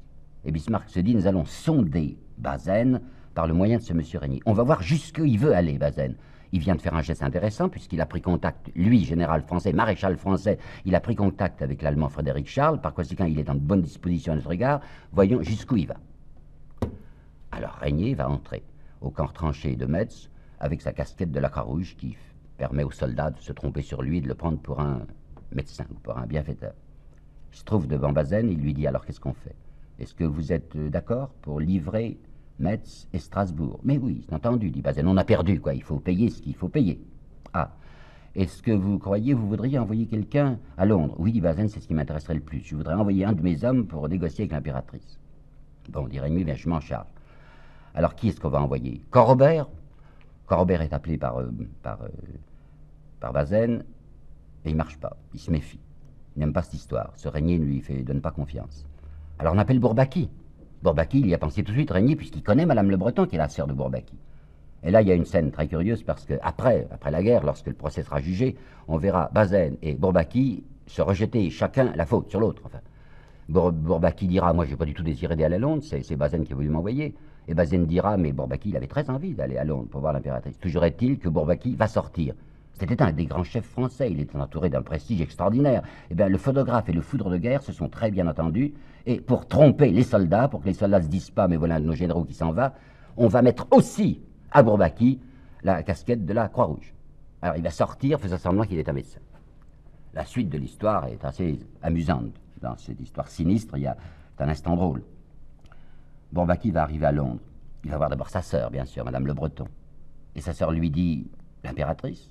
Et Bismarck se dit Nous allons sonder Bazaine par le moyen de ce monsieur Régnier. On va voir jusqu'où il veut aller, Bazaine. Il vient de faire un geste intéressant puisqu'il a pris contact, lui, général français, maréchal français, il a pris contact avec l'allemand Frédéric Charles. Par conséquent, il est en bonne disposition à notre égard. Voyons jusqu'où il va. Alors Régnier va entrer au camp tranché de Metz avec sa casquette de la Croix-Rouge qui permet aux soldats de se tromper sur lui et de le prendre pour un médecin ou pour un bienfaiteur. Il se trouve devant Bazaine, il lui dit alors qu'est-ce qu'on fait? Est-ce que vous êtes euh, d'accord pour livrer Metz et Strasbourg? Mais oui, c'est entendu, dit Bazaine, on a perdu, quoi, il faut payer ce qu'il faut payer. Ah, est-ce que vous croyez, vous voudriez envoyer quelqu'un à Londres? Oui, dit Bazaine, c'est ce qui m'intéresserait le plus. Je voudrais envoyer un de mes hommes pour négocier avec l'impératrice. Bon, dit Rémy, bien je m'en charge. Alors qui est-ce qu'on va envoyer? Corobert Corobert est appelé par, euh, euh, par Bazaine et il marche pas, il se méfie. Il n'aime pas cette histoire. Ce Régnier ne lui fait, donne pas confiance. Alors on appelle Bourbaki. Bourbaki, il y a pensé tout de suite, Régnier, puisqu'il connaît Madame Le Breton, qui est la sœur de Bourbaki. Et là, il y a une scène très curieuse parce que après, après la guerre, lorsque le procès sera jugé, on verra Bazaine et Bourbaki se rejeter chacun la faute sur l'autre. Enfin, Bourbaki dira Moi, j'ai pas du tout désiré d'aller à Londres, c'est Bazaine qui a voulu m'envoyer. Et Bazaine dira Mais Bourbaki, il avait très envie d'aller à Londres pour voir l'impératrice. Toujours est-il que Bourbaki va sortir. C'était un des grands chefs français, il était entouré d'un prestige extraordinaire. Eh bien, le photographe et le foudre de guerre se sont très bien entendus, et pour tromper les soldats, pour que les soldats ne se disent pas, mais voilà un de nos généraux qui s'en va, on va mettre aussi à Bourbaki la casquette de la Croix-Rouge. Alors il va sortir, faisant semblant qu'il est un médecin. La suite de l'histoire est assez amusante. Dans cette histoire sinistre, il y a un instant drôle. Bourbaki va arriver à Londres? Il va voir d'abord sa sœur, bien sûr, Madame Le Breton. Et sa sœur lui dit L'impératrice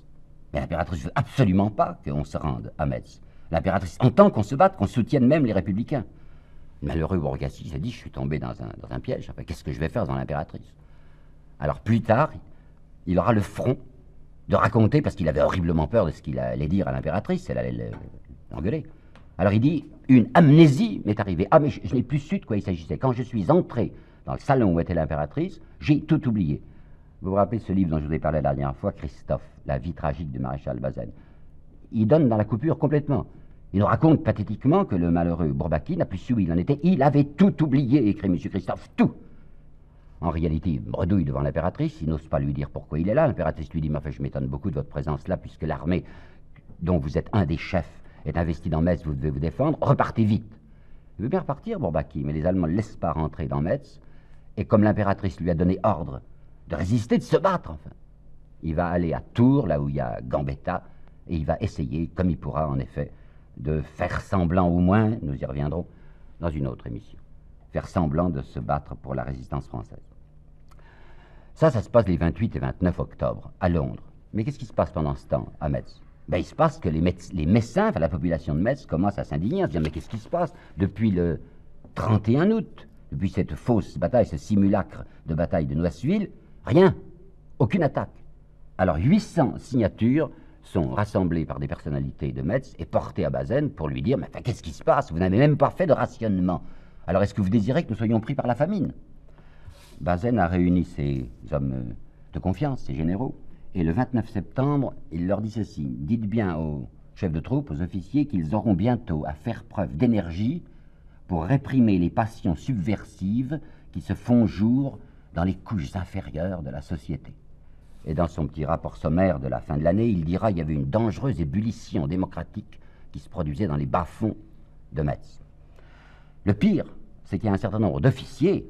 Mais l'impératrice ne veut absolument pas qu'on se rende à Metz. L'impératrice entend qu'on se batte, qu'on soutienne même les républicains. malheureux Bourgassi s'est dit Je suis tombé dans un, piège. Enfin, Qu'est-ce que je vais faire dans l'impératrice? Alors plus tard, il aura le front de raconter, parce qu'il avait horriblement peur de ce qu'il allait dire à l'impératrice, elle allait l'engueuler. Alors il dit Une amnésie m'est arrivée. Ah, mais je, n'ai plus su de quoi il s'agissait. Quand je suis entré dans le salon où était l'impératrice, j'ai tout oublié. Vous vous rappelez ce livre dont je vous ai parlé la dernière fois, Christophe, La vie tragique du maréchal Bazaine Il donne dans la coupure complètement. Il nous raconte pathétiquement que le malheureux Bourbaki n'a plus su où il en était. Il avait tout oublié, écrit M. Christophe, tout. En réalité, il bredouille devant l'impératrice, il n'ose pas lui dire pourquoi il est là. L'impératrice lui dit, mais enfin, je m'étonne beaucoup de votre présence là, puisque l'armée dont vous êtes un des chefs est investie dans Metz, vous devez vous défendre, repartez vite. Il veut bien repartir, Bourbaki, mais les Allemands ne laissent pas rentrer dans Metz, et comme l'impératrice lui a donné ordre de résister, de se battre, enfin. Il va aller à Tours, là où il y a Gambetta, et il va essayer, comme il pourra en effet, de faire semblant au moins, nous y reviendrons dans une autre émission, faire semblant de se battre pour la résistance française. Ça, ça se passe les 28 et 29 octobre à Londres. Mais qu'est-ce qui se passe pendant ce temps à Metz? Ben, Il se passe que les, les Messins, enfin la population de Metz, commence à s'indigner, à se dire mais qu'est-ce qui se passe depuis le 31 août, depuis cette fausse bataille, ce simulacre de bataille de Noiseville? Rien, aucune attaque. Alors 800 signatures sont rassemblées par des personnalités de Metz et portées à Bazaine pour lui dire Mais qu'est-ce qui se passe? Vous n'avez même pas fait de rationnement. Alors est-ce que vous désirez que nous soyons pris par la famine? Bazaine a réuni ses hommes de confiance, ses généraux, et le 29 septembre, il leur dit ceci Dites bien aux chefs de troupes, aux officiers, qu'ils auront bientôt à faire preuve d'énergie pour réprimer les passions subversives qui se font jour dans les couches inférieures de la société. Et dans son petit rapport sommaire de la fin de l'année, il dira qu'il y avait une dangereuse ébullition démocratique qui se produisait dans les bas-fonds de Metz. Le pire, c'est qu'il y a un certain nombre d'officiers,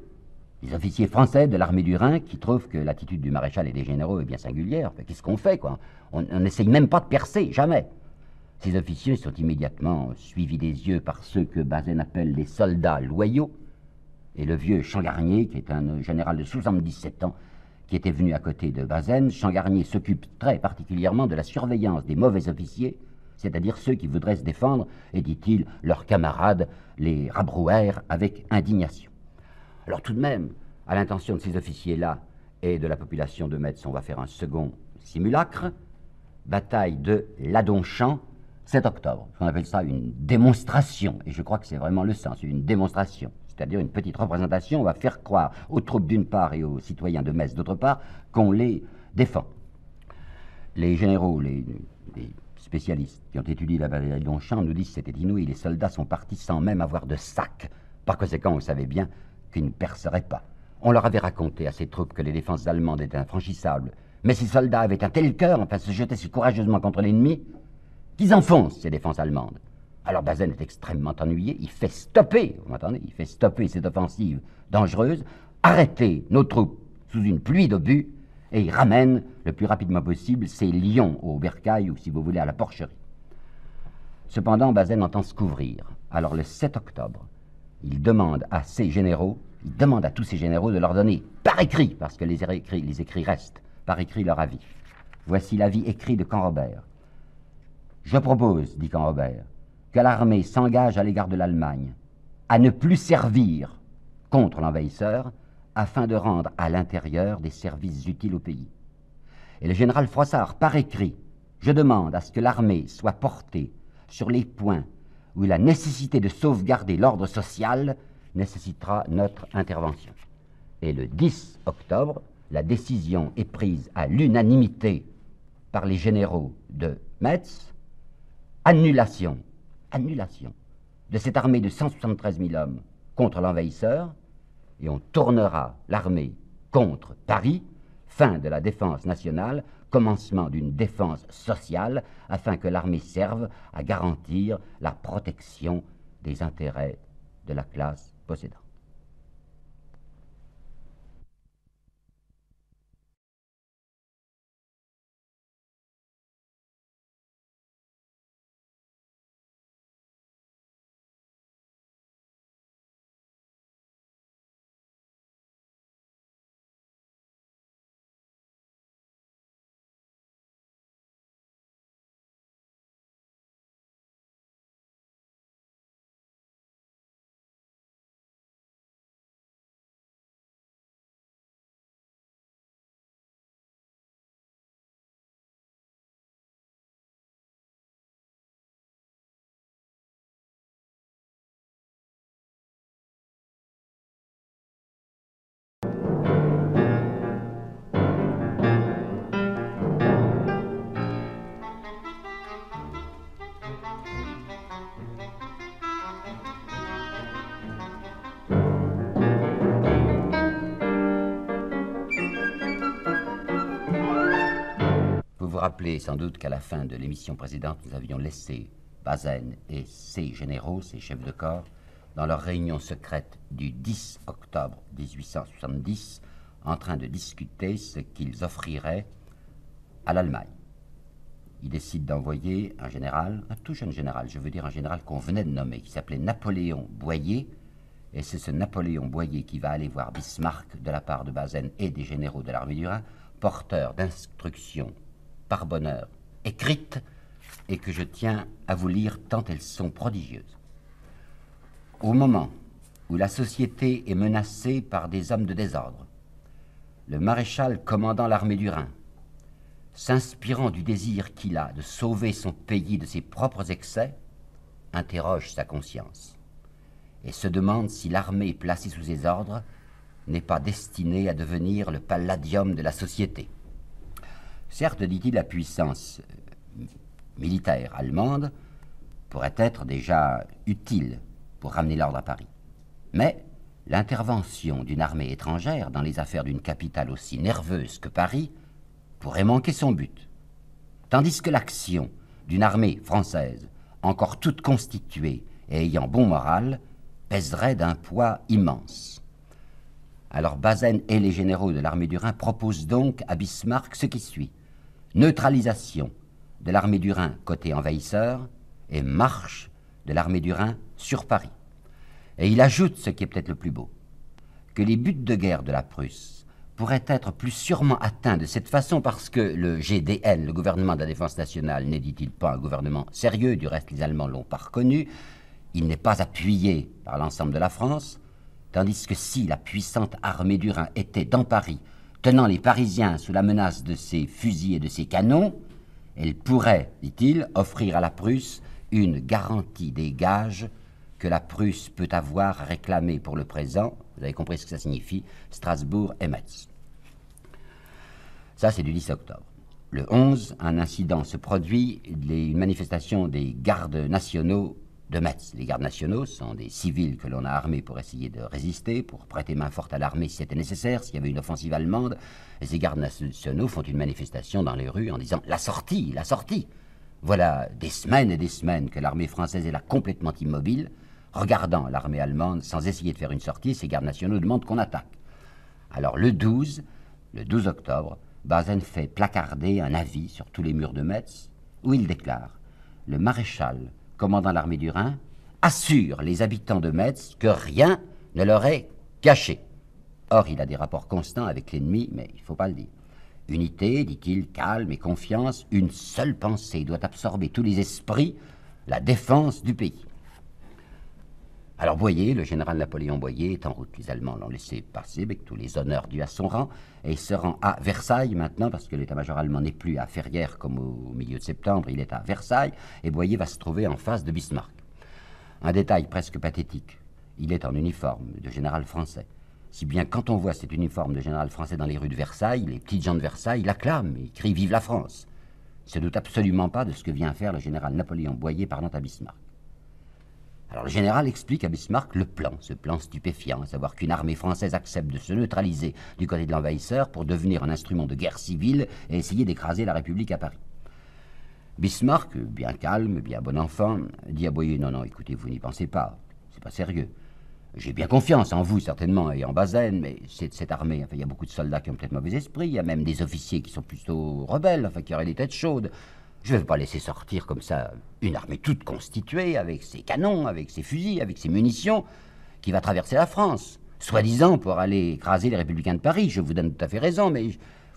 des officiers français de l'armée du Rhin, qui trouvent que l'attitude du maréchal et des généraux est bien singulière. Qu'est-ce qu'on fait quoi? On n'essaye même pas de percer, jamais. Ces officiers sont immédiatement suivis des yeux par ceux que Bazaine appelle les soldats loyaux, et le vieux Changarnier, qui est un général de 77 ans, qui était venu à côté de Bazaine. Changarnier s'occupe très particulièrement de la surveillance des mauvais officiers, c'est-à-dire ceux qui voudraient se défendre, et dit-il, leurs camarades les rabrouèrent avec indignation. Alors tout de même, à l'intention de ces officiers-là et de la population de Metz, on va faire un second simulacre, bataille de Ladonchamp, 7 octobre. On appelle ça une démonstration, et je crois que c'est vraiment le sens, une démonstration c'est-à-dire une petite représentation, on va faire croire aux troupes d'une part et aux citoyens de Metz d'autre part qu'on les défend. Les généraux, les, spécialistes qui ont étudié la bataille de Longchamp nous disent que c'était inouï, les soldats sont partis sans même avoir de sac. Par conséquent, on savait bien qu'ils ne perceraient pas. On leur avait raconté à ces troupes que les défenses allemandes étaient infranchissables, mais ces soldats avaient un tel cœur, enfin se jetaient si courageusement contre l'ennemi, qu'ils enfoncent ces défenses allemandes. Alors Bazaine est extrêmement ennuyé, il fait stopper, vous m'entendez, il fait stopper cette offensive dangereuse, arrêter nos troupes sous une pluie d'obus, et il ramène le plus rapidement possible ses lions au bercail ou si vous voulez à la porcherie. Cependant, Bazaine entend se couvrir. Alors le 7 octobre, il demande à ses généraux, il demande à tous ses généraux de leur donner par écrit, parce que les écrits, restent, par écrit leur avis. Voici l'avis écrit de Canrobert. Je propose, dit Canrobert, que l'armée s'engage à l'égard de l'Allemagne à ne plus servir contre l'envahisseur afin de rendre à l'intérieur des services utiles au pays. Et le général Froissart, par écrit, je demande à ce que l'armée soit portée sur les points où la nécessité de sauvegarder l'ordre social nécessitera notre intervention. Et le 10 octobre, la décision est prise à l'unanimité par les généraux de Metz, annulation, annulation de cette armée de 173 000 hommes contre l'envahisseur, et on tournera l'armée contre Paris, fin de la défense nationale, commencement d'une défense sociale, afin que l'armée serve à garantir la protection des intérêts de la classe possédante. Rappelez sans doute qu'à la fin de l'émission précédente, nous avions laissé Bazaine et ses généraux, ses chefs de corps, dans leur réunion secrète du 10 octobre 1870, en train de discuter ce qu'ils offriraient à l'Allemagne. Ils décident d'envoyer un général, un tout jeune général, je veux dire un général qu'on venait de nommer, qui s'appelait Napoléon Boyer, et c'est ce Napoléon Boyer qui va aller voir Bismarck de la part de Bazaine et des généraux de l'armée du Rhin, porteur d'instructions par bonheur, écrites et que je tiens à vous lire tant elles sont prodigieuses. Au moment où la société est menacée par des hommes de désordre, le maréchal commandant l'armée du Rhin, s'inspirant du désir qu'il a de sauver son pays de ses propres excès, interroge sa conscience et se demande si l'armée placée sous ses ordres n'est pas destinée à devenir le palladium de la société. Certes, dit-il, la puissance euh, militaire allemande pourrait être déjà utile pour ramener l'ordre à Paris. Mais l'intervention d'une armée étrangère dans les affaires d'une capitale aussi nerveuse que Paris pourrait manquer son but. Tandis que l'action d'une armée française, encore toute constituée et ayant bon moral, pèserait d'un poids immense. Alors Bazaine et les généraux de l'armée du Rhin proposent donc à Bismarck ce qui suit neutralisation de l'armée du Rhin côté envahisseur et marche de l'armée du Rhin sur Paris. Et il ajoute ce qui est peut-être le plus beau, que les buts de guerre de la Prusse pourraient être plus sûrement atteints de cette façon parce que le GDN, le gouvernement de la défense nationale, n'est dit-il pas un gouvernement sérieux, du reste les Allemands l'ont pas reconnu, il n'est pas appuyé par l'ensemble de la France, tandis que si la puissante armée du Rhin était dans Paris tenant les Parisiens sous la menace de ses fusils et de ses canons, elle pourrait, dit-il, offrir à la Prusse une garantie des gages que la Prusse peut avoir réclamés pour le présent, vous avez compris ce que ça signifie, Strasbourg et Metz. Ça, c'est du 10 octobre. Le 11, un incident se produit, une manifestation des gardes nationaux de Metz. Les gardes nationaux sont des civils que l'on a armés pour essayer de résister, pour prêter main forte à l'armée si c'était nécessaire, s'il y avait une offensive allemande. Et ces gardes nationaux font une manifestation dans les rues en disant la sortie, la sortie. Voilà des semaines et des semaines que l'armée française est là complètement immobile, regardant l'armée allemande sans essayer de faire une sortie. Ces gardes nationaux demandent qu'on attaque. Alors le 12, le 12 octobre, Bazen fait placarder un avis sur tous les murs de Metz où il déclare Le maréchal commandant l'armée du Rhin, assure les habitants de Metz que rien ne leur est caché. Or, il a des rapports constants avec l'ennemi, mais il ne faut pas le dire. Unité, dit-il, calme et confiance, une seule pensée doit absorber tous les esprits, la défense du pays. Alors Boyer, le général Napoléon Boyer, est en route. Les Allemands l'ont laissé passer avec tous les honneurs dus à son rang, et il se rend à Versailles maintenant, parce que l'état-major allemand n'est plus à Ferrières comme au milieu de septembre, il est à Versailles, et Boyer va se trouver en face de Bismarck. Un détail presque pathétique, il est en uniforme de général français. Si bien quand on voit cet uniforme de général français dans les rues de Versailles, les petites gens de Versailles l'acclament et crient Vive la France se doute absolument pas de ce que vient faire le général Napoléon Boyer parlant à Bismarck. Alors le général explique à Bismarck le plan, ce plan stupéfiant, à savoir qu'une armée française accepte de se neutraliser du côté de l'envahisseur pour devenir un instrument de guerre civile et essayer d'écraser la République à Paris. Bismarck, bien calme, bien bon enfant, dit à Boyer Non, non, écoutez, vous n'y pensez pas, c'est pas sérieux. J'ai bien confiance en vous, certainement, et en Bazaine, mais c'est cette armée. Enfin, il y a beaucoup de soldats qui ont peut-être mauvais esprit. Il y a même des officiers qui sont plutôt rebelles, enfin, qui auraient des têtes chaudes. Je ne vais pas laisser sortir comme ça une armée toute constituée, avec ses canons, avec ses fusils, avec ses munitions, qui va traverser la France, soi-disant pour aller écraser les républicains de Paris. Je vous donne tout à fait raison, mais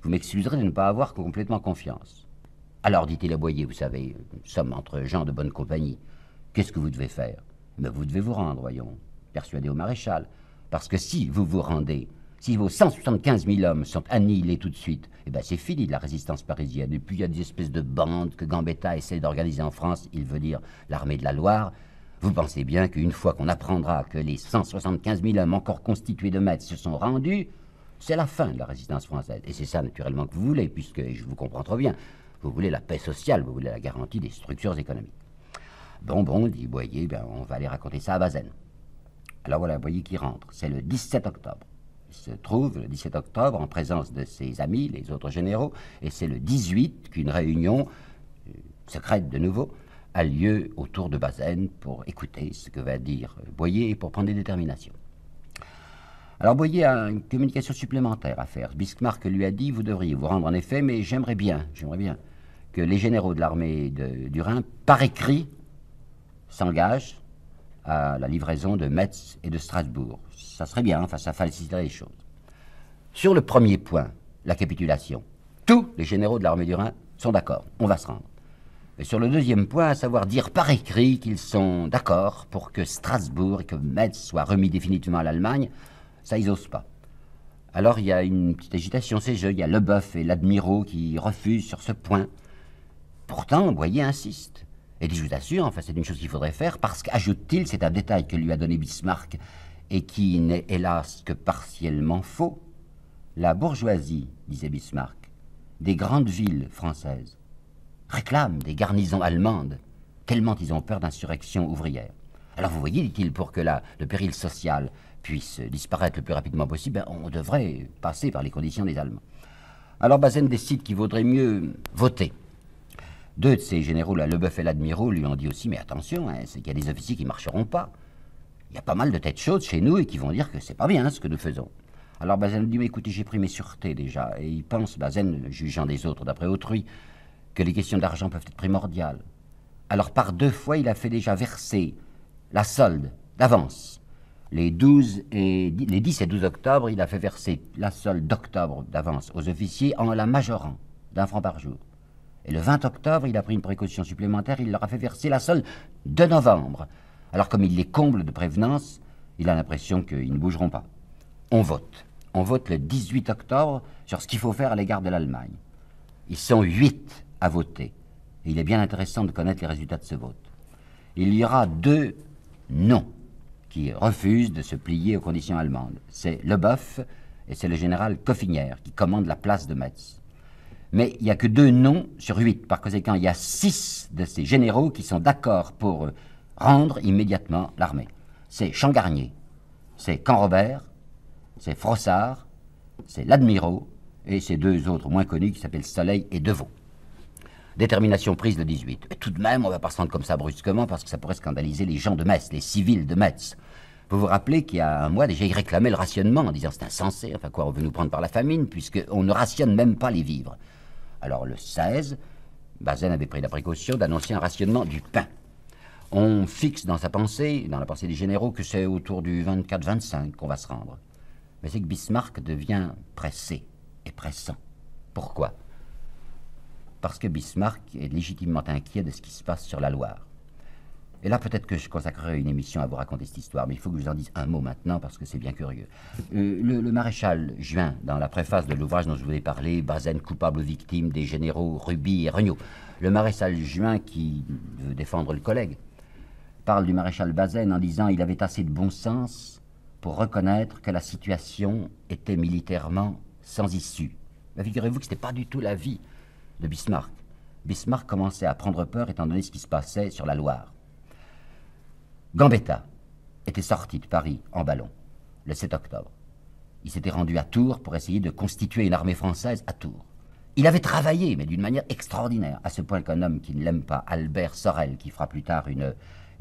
vous m'excuserez de ne pas avoir complètement confiance. Alors, dit-il à Boyer, vous savez, nous sommes entre gens de bonne compagnie. Qu'est-ce que vous devez faire? Mais vous devez vous rendre, voyons persuadé au maréchal. Parce que si vous vous rendez, si vos 175 000 hommes sont annihilés tout de suite, eh ben c'est fini de la résistance parisienne. Et puis il y a des espèces de bandes que Gambetta essaie d'organiser en France, il veut dire l'armée de la Loire. Vous pensez bien qu'une fois qu'on apprendra que les 175 000 hommes encore constitués de maîtres se sont rendus, c'est la fin de la résistance française. Et c'est ça naturellement que vous voulez, puisque je vous comprends trop bien. Vous voulez la paix sociale, vous voulez la garantie des structures économiques. Bon, bon, dit Boyer, ben, on va aller raconter ça à Bazaine. Alors voilà, voyez qui rentre. C'est le 17 octobre. Se trouve le 17 octobre en présence de ses amis, les autres généraux, et c'est le 18 qu'une réunion euh, secrète de nouveau a lieu autour de Bazaine pour écouter ce que va dire Boyer et pour prendre des déterminations. Alors Boyer a une communication supplémentaire à faire. Bismarck lui a dit Vous devriez vous rendre en effet, mais j'aimerais bien, j'aimerais bien que les généraux de l'armée du Rhin, par écrit, s'engagent à la livraison de Metz et de Strasbourg. Ça serait bien, enfin ça faciliterait les choses. Sur le premier point, la capitulation, tous les généraux de l'armée du Rhin sont d'accord, on va se rendre. Et sur le deuxième point, à savoir dire par écrit qu'ils sont d'accord pour que Strasbourg et que Metz soient remis définitivement à l'Allemagne, ça ils n'osent pas. Alors il y a une petite agitation, c'est jeu, il y a Leboeuf et l'Admiraux qui refusent sur ce point. Pourtant, Boyer insiste. Et je vous assure, enfin, c'est une chose qu'il faudrait faire, parce qu'ajoute-t-il, c'est un détail que lui a donné Bismarck, et qui n'est hélas que partiellement faux, la bourgeoisie, disait Bismarck, des grandes villes françaises réclame des garnisons allemandes, tellement ils ont peur d'insurrection ouvrière. Alors vous voyez, dit-il, pour que la, le péril social puisse disparaître le plus rapidement possible, ben, on devrait passer par les conditions des Allemands. Alors Bazaine décide qu'il vaudrait mieux voter deux de ces généraux, Leboeuf et l'Admiraux, lui ont dit aussi Mais attention, hein, c'est qu'il y a des officiers qui ne marcheront pas. Il y a pas mal de têtes chaudes chez nous et qui vont dire que c'est pas bien ce que nous faisons. Alors Bazaine lui dit écoutez, j'ai pris mes sûretés déjà. Et il pense, Bazaine, jugeant des autres d'après autrui, que les questions d'argent peuvent être primordiales. Alors par deux fois, il a fait déjà verser la solde d'avance. Les, 12 et, les 10 et 12 octobre, il a fait verser la solde d'octobre d'avance aux officiers en la majorant d'un franc par jour. Et le 20 octobre, il a pris une précaution supplémentaire, il leur a fait verser la solde de novembre. Alors comme il les comble de prévenance, il a l'impression qu'ils ne bougeront pas. On vote. On vote le 18 octobre sur ce qu'il faut faire à l'égard de l'Allemagne. Ils sont huit à voter. Et il est bien intéressant de connaître les résultats de ce vote. Il y aura deux non qui refusent de se plier aux conditions allemandes. C'est Leboeuf et c'est le général Coffinière qui commande la place de Metz mais il n'y a que deux noms sur huit. Par conséquent, il y a six de ces généraux qui sont d'accord pour rendre immédiatement l'armée. C'est Changarnier, c'est Canrobert, c'est Frossard, c'est l'Admiraux, et ces deux autres moins connus qui s'appellent Soleil et Deveau. Détermination prise le 18. Et tout de même, on ne va pas se rendre comme ça brusquement parce que ça pourrait scandaliser les gens de Metz, les civils de Metz. Vous vous rappelez qu'il y a un mois déjà, ils réclamaient le rationnement en disant c'est insensé, enfin quoi, on veut nous prendre par la famine puisqu'on ne rationne même pas les vivres. Alors le 16, Bazaine avait pris la précaution d'annoncer un rationnement du pain. On fixe dans sa pensée, dans la pensée des généraux, que c'est autour du 24-25 qu'on va se rendre. Mais c'est que Bismarck devient pressé et pressant. Pourquoi? Parce que Bismarck est légitimement inquiet de ce qui se passe sur la Loire. Et là, peut-être que je consacrerai une émission à vous raconter cette histoire, mais il faut que je vous en dise un mot maintenant parce que c'est bien curieux. Euh, le, maréchal Juin, dans la préface de l'ouvrage dont je vous ai parlé, Bazaine coupable victime des généraux Ruby et Regnault, le maréchal Juin, qui veut défendre le collègue, parle du maréchal Bazaine en disant il avait assez de bon sens pour reconnaître que la situation était militairement sans issue. Mais figurez-vous que ce n'était pas du tout la vie de Bismarck. Bismarck commençait à prendre peur étant donné ce qui se passait sur la Loire. Gambetta était sorti de Paris en ballon le 7 octobre. Il s'était rendu à Tours pour essayer de constituer une armée française à Tours. Il avait travaillé, mais d'une manière extraordinaire, à ce point qu'un homme qui ne l'aime pas, Albert Sorel, qui fera plus tard une,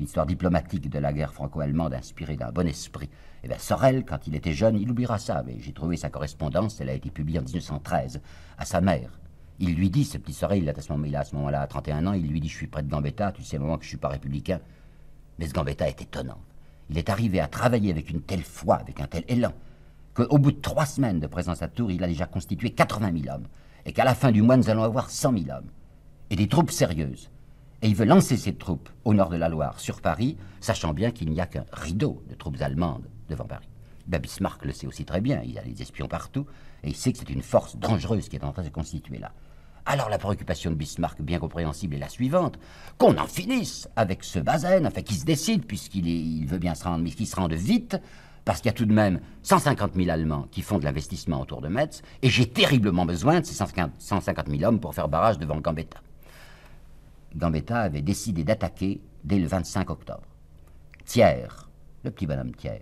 histoire diplomatique de la guerre franco-allemande inspirée d'un bon esprit, eh bien Sorel, quand il était jeune, il oubliera ça, mais j'ai trouvé sa correspondance, elle a été publiée en 1913, à sa mère. Il lui dit, ce petit Sorel, il a à ce moment-là, moment-là, 31 ans, il lui dit, je suis près de Gambetta, tu sais, moment que je suis pas républicain, mais ce Gambetta est étonnant. Il est arrivé à travailler avec une telle foi, avec un tel élan, qu'au bout de trois semaines de présence à Tours, il a déjà constitué 80 000 hommes, et qu'à la fin du mois, nous allons avoir 100 000 hommes, et des troupes sérieuses. Et il veut lancer ses troupes au nord de la Loire, sur Paris, sachant bien qu'il n'y a qu'un rideau de troupes allemandes devant Paris. Bismarck le sait aussi très bien, il a des espions partout, et il sait que c'est une force dangereuse qui est en train de se constituer là. Alors la préoccupation de Bismarck, bien compréhensible, est la suivante qu'on en finisse avec ce Bazaine, enfin qu'il se décide, puisqu'il il veut bien se rendre, mais qu'il se rende vite, parce qu'il y a tout de même 150 000 Allemands qui font de l'investissement autour de Metz, et j'ai terriblement besoin de ces 150 000 hommes pour faire barrage devant Gambetta. Gambetta avait décidé d'attaquer dès le 25 octobre. Thiers, le petit bonhomme Thiers,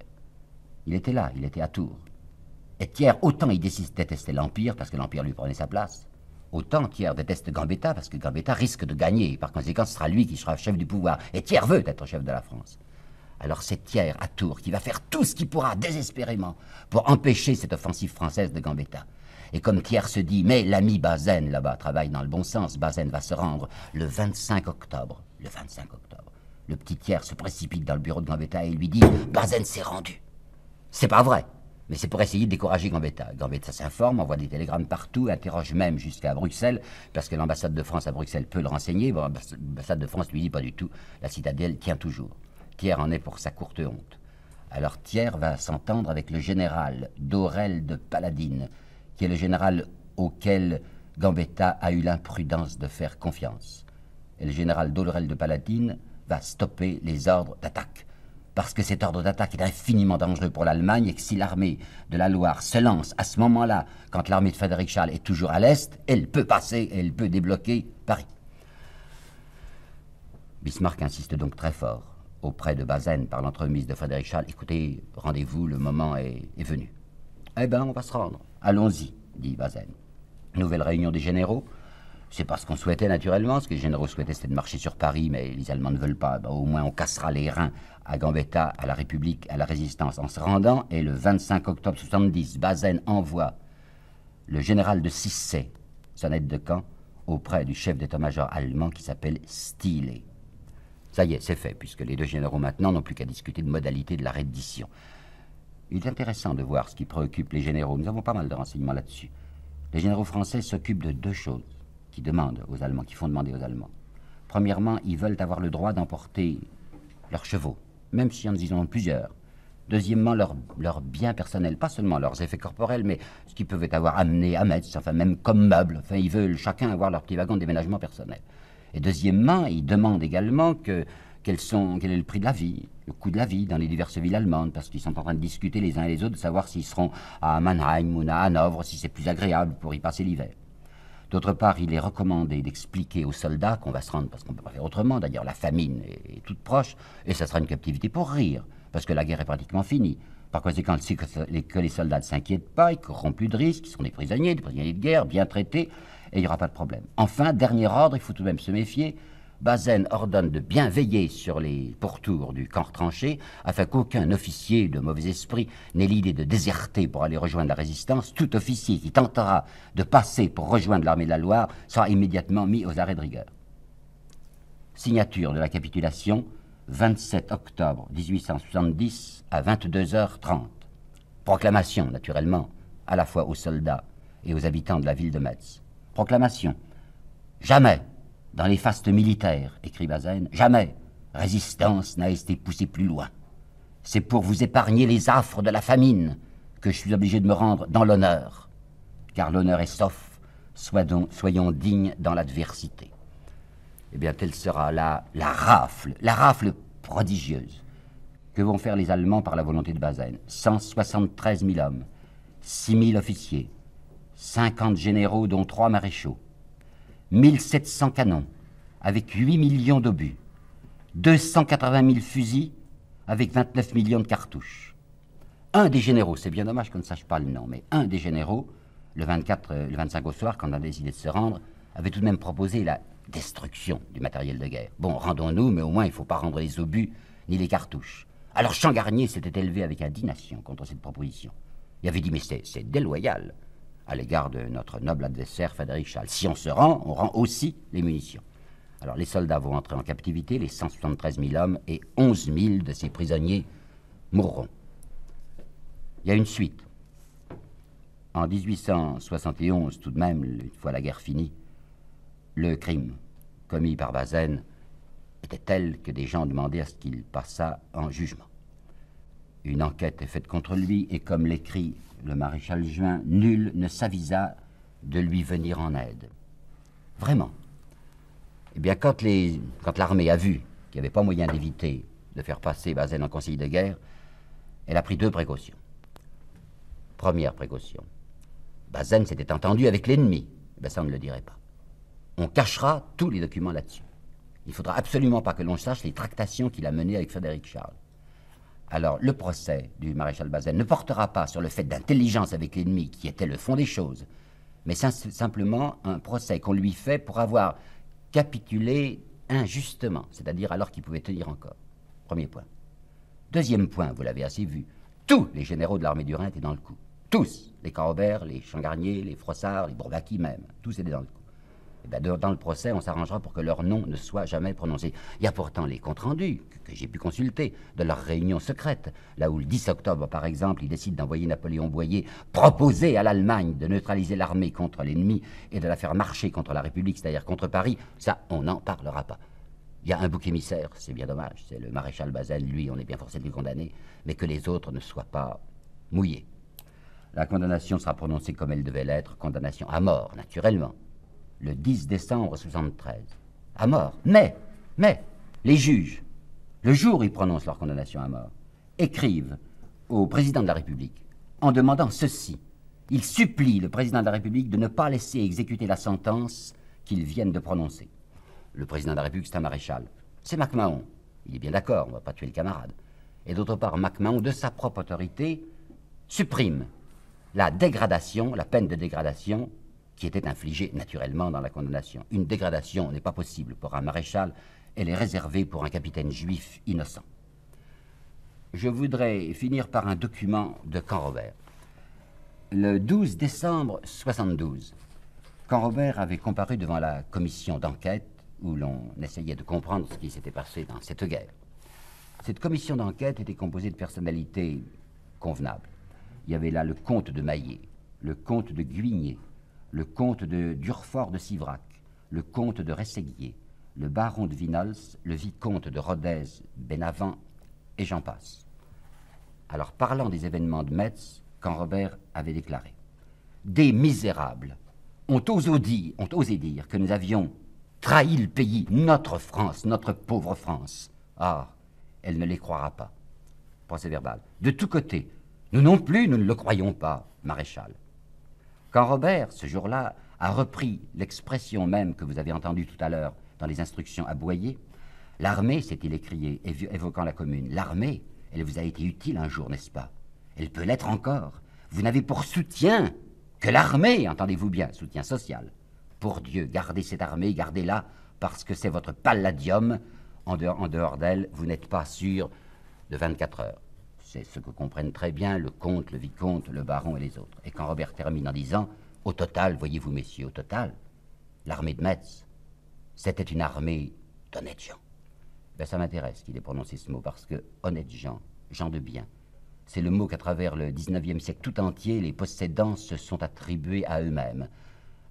il était là, il était à Tours. Et Thiers, autant il détestait l'Empire, parce que l'Empire lui prenait sa place, Autant Thiers déteste Gambetta parce que Gambetta risque de gagner. Par conséquent, ce sera lui qui sera chef du pouvoir. Et Thiers veut être chef de la France. Alors c'est Thiers à Tours qui va faire tout ce qu'il pourra désespérément pour empêcher cette offensive française de Gambetta. Et comme Thiers se dit, mais l'ami Bazaine là-bas travaille dans le bon sens, Bazaine va se rendre le 25 octobre. Le 25 octobre. Le petit Thiers se précipite dans le bureau de Gambetta et lui dit, Bazaine s'est rendu. C'est pas vrai. Mais c'est pour essayer de décourager Gambetta. Gambetta s'informe, envoie des télégrammes partout, interroge même jusqu'à Bruxelles, parce que l'ambassade de France à Bruxelles peut le renseigner. l'ambassade de France lui dit pas du tout. La citadelle tient toujours. Thiers en est pour sa courte honte. Alors Thiers va s'entendre avec le général Dorel de Paladine, qui est le général auquel Gambetta a eu l'imprudence de faire confiance. Et le général Dorel de Paladine va stopper les ordres d'attaque parce que cet ordre d'attaque est infiniment dangereux pour l'Allemagne et que si l'armée de la Loire se lance à ce moment-là, quand l'armée de Frédéric Charles est toujours à l'est, elle peut passer et elle peut débloquer Paris. Bismarck insiste donc très fort auprès de Bazaine par l'entremise de Frédéric Charles. Écoutez, rendez-vous, le moment est, est, venu. Eh bien, on va se rendre. Allons-y, dit Bazaine. Nouvelle réunion des généraux. C'est pas ce qu'on souhaitait naturellement. Ce que les généraux souhaitaient, c'était de marcher sur Paris, mais les Allemands ne veulent pas. Ben, au moins, on cassera les reins à Gambetta, à la République, à la Résistance en se rendant. Et le 25 octobre 70, Bazaine envoie le général de Cissé, son aide de camp, auprès du chef d'état-major allemand qui s'appelle Stile. Ça y est, c'est fait, puisque les deux généraux maintenant n'ont plus qu'à discuter de modalités de la reddition. Il est intéressant de voir ce qui préoccupe les généraux. Nous avons pas mal de renseignements là-dessus. Les généraux français s'occupent de deux choses qui demandent aux Allemands, qui font demander aux Allemands. Premièrement, ils veulent avoir le droit d'emporter leurs chevaux, même si en ont plusieurs. Deuxièmement, leurs leur biens personnels, pas seulement leurs effets corporels, mais ce qu'ils peuvent avoir amené à Metz, enfin même comme meubles. Enfin, ils veulent chacun avoir leur petit wagon de déménagement personnel. Et deuxièmement, ils demandent également que, sont, quel est le prix de la vie, le coût de la vie dans les diverses villes allemandes, parce qu'ils sont en train de discuter les uns et les autres de savoir s'ils seront à Mannheim ou à Hanovre, si c'est plus agréable pour y passer l'hiver. D'autre part, il est recommandé d'expliquer aux soldats qu'on va se rendre, parce qu'on ne peut pas faire autrement, d'ailleurs la famine est, toute proche, et ça sera une captivité pour rire, parce que la guerre est pratiquement finie. Par conséquent, c'est que, les soldats ne s'inquiètent pas, ils n'auront plus de risques, ils seront des prisonniers, des prisonniers de guerre, bien traités, et il n'y aura pas de problème. Enfin, dernier ordre, il faut tout de même se méfier, Bazaine ordonne de bien veiller sur les pourtours du camp retranché, afin qu'aucun officier de mauvais esprit n'ait l'idée de déserter pour aller rejoindre la résistance. Tout officier qui tentera de passer pour rejoindre l'armée de la Loire sera immédiatement mis aux arrêts de rigueur. Signature de la capitulation 27 octobre 1870 à 22h30. Proclamation, naturellement, à la fois aux soldats et aux habitants de la ville de Metz. Proclamation. Jamais, dans les fastes militaires, écrit Bazaine, jamais résistance n'a été poussée plus loin. C'est pour vous épargner les affres de la famine que je suis obligé de me rendre dans l'honneur, car l'honneur est sauf, soyons dignes dans l'adversité. Eh bien, telle sera la, la rafle, la rafle prodigieuse que vont faire les Allemands par la volonté de Bazaine. 173 000 hommes, 6 000 officiers, 50 généraux dont 3 maréchaux, 1700 canons avec 8 millions d'obus, 280 000 fusils avec 29 millions de cartouches. Un des généraux, c'est bien dommage qu'on ne sache pas le nom, mais un des généraux, le, 24, euh, le 25 au soir, quand on a décidé de se rendre, avait tout de même proposé la destruction du matériel de guerre. Bon, rendons-nous, mais au moins il ne faut pas rendre les obus ni les cartouches. Alors Garnier s'était élevé avec indignation contre cette proposition. Il avait dit, mais c'est déloyal à l'égard de notre noble adversaire Frédéric Chal. Si on se rend, on rend aussi les munitions. Alors les soldats vont entrer en captivité, les 173 000 hommes et 11 000 de ces prisonniers mourront. Il y a une suite. En 1871, tout de même, une fois la guerre finie, le crime commis par Bazaine était tel que des gens demandaient à ce qu'il passât en jugement. Une enquête est faite contre lui et comme l'écrit le maréchal Juin, nul ne s'avisa de lui venir en aide. Vraiment. Eh bien, quand, l'armée a vu qu'il n'y avait pas moyen d'éviter de faire passer Bazaine en conseil de guerre, elle a pris deux précautions. Première précaution, Bazaine s'était entendu avec l'ennemi. Ben, ça, on ne le dirait pas. On cachera tous les documents là-dessus. Il ne faudra absolument pas que l'on sache les tractations qu'il a menées avec Frédéric Charles. Alors, le procès du maréchal Bazaine ne portera pas sur le fait d'intelligence avec l'ennemi, qui était le fond des choses, mais simplement un procès qu'on lui fait pour avoir capitulé injustement, c'est-à-dire alors qu'il pouvait tenir encore. Premier point. Deuxième point, vous l'avez assez vu, tous les généraux de l'armée du Rhin étaient dans le coup. Tous, les Carobert, les Changarnier, les Frossard, les Bourbaki même, tous étaient dans le coup. Eh ben, dans le procès, on s'arrangera pour que leur nom ne soit jamais prononcé. Il y a pourtant les comptes rendus que, j'ai pu consulter de leur réunion secrète, là où le 10 octobre, par exemple, ils décident d'envoyer Napoléon Boyer proposer à l'Allemagne de neutraliser l'armée contre l'ennemi et de la faire marcher contre la République, c'est-à-dire contre Paris. Ça, on n'en parlera pas. Il y a un bouc émissaire, c'est bien dommage, c'est le maréchal Bazaine, lui, on est bien forcé de le condamner, mais que les autres ne soient pas mouillés. La condamnation sera prononcée comme elle devait l'être, condamnation à mort, naturellement le 10 décembre 73, à mort. Mais, mais, les juges, le jour où ils prononcent leur condamnation à mort, écrivent au président de la République en demandant ceci. Ils supplient le président de la République de ne pas laisser exécuter la sentence qu'ils viennent de prononcer. Le président de la République, c'est un maréchal. C'est MacMahon. Il est bien d'accord, on ne va pas tuer le camarade. Et d'autre part, MacMahon, de sa propre autorité, supprime la dégradation, la peine de dégradation qui était infligée naturellement dans la condamnation. Une dégradation n'est pas possible pour un maréchal, elle est réservée pour un capitaine juif innocent. Je voudrais finir par un document de Canrobert. Le 12 décembre 72, Canrobert avait comparu devant la commission d'enquête où l'on essayait de comprendre ce qui s'était passé dans cette guerre. Cette commission d'enquête était composée de personnalités convenables. Il y avait là le comte de Maillet, le comte de Guigné, le comte de Durfort de Sivrac, le comte de Rességuier, le baron de Vinols, le vicomte de Rodez, Benavent, et j'en passe. Alors, parlant des événements de Metz, quand Robert avait déclaré Des misérables ont osé, dire, ont osé dire que nous avions trahi le pays, notre France, notre pauvre France. Ah, elle ne les croira pas. Procès verbal. De tous côtés, nous non plus, nous ne le croyons pas, maréchal. Quand Robert, ce jour-là, a repris l'expression même que vous avez entendue tout à l'heure dans les instructions à Boyer, l'armée, s'est-il écrié, évoquant la commune, l'armée, elle vous a été utile un jour, n'est-ce pas? Elle peut l'être encore. Vous n'avez pour soutien que l'armée, entendez-vous bien, soutien social. Pour Dieu, gardez cette armée, gardez-la, parce que c'est votre palladium. En dehors, d'elle, vous n'êtes pas sûr de 24 heures. C'est ce que comprennent très bien le comte, le vicomte, le baron et les autres. Et quand Robert termine en disant Au total, voyez-vous, messieurs, au total, l'armée de Metz, c'était une armée d'honnêtes gens. Ben, ça m'intéresse qu'il ait prononcé ce mot, parce que honnêtes gens, gens de bien, c'est le mot qu'à travers le XIXe siècle tout entier, les possédants se sont attribués à eux-mêmes.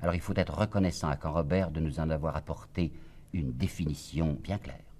Alors il faut être reconnaissant à Camp Robert de nous en avoir apporté une définition bien claire.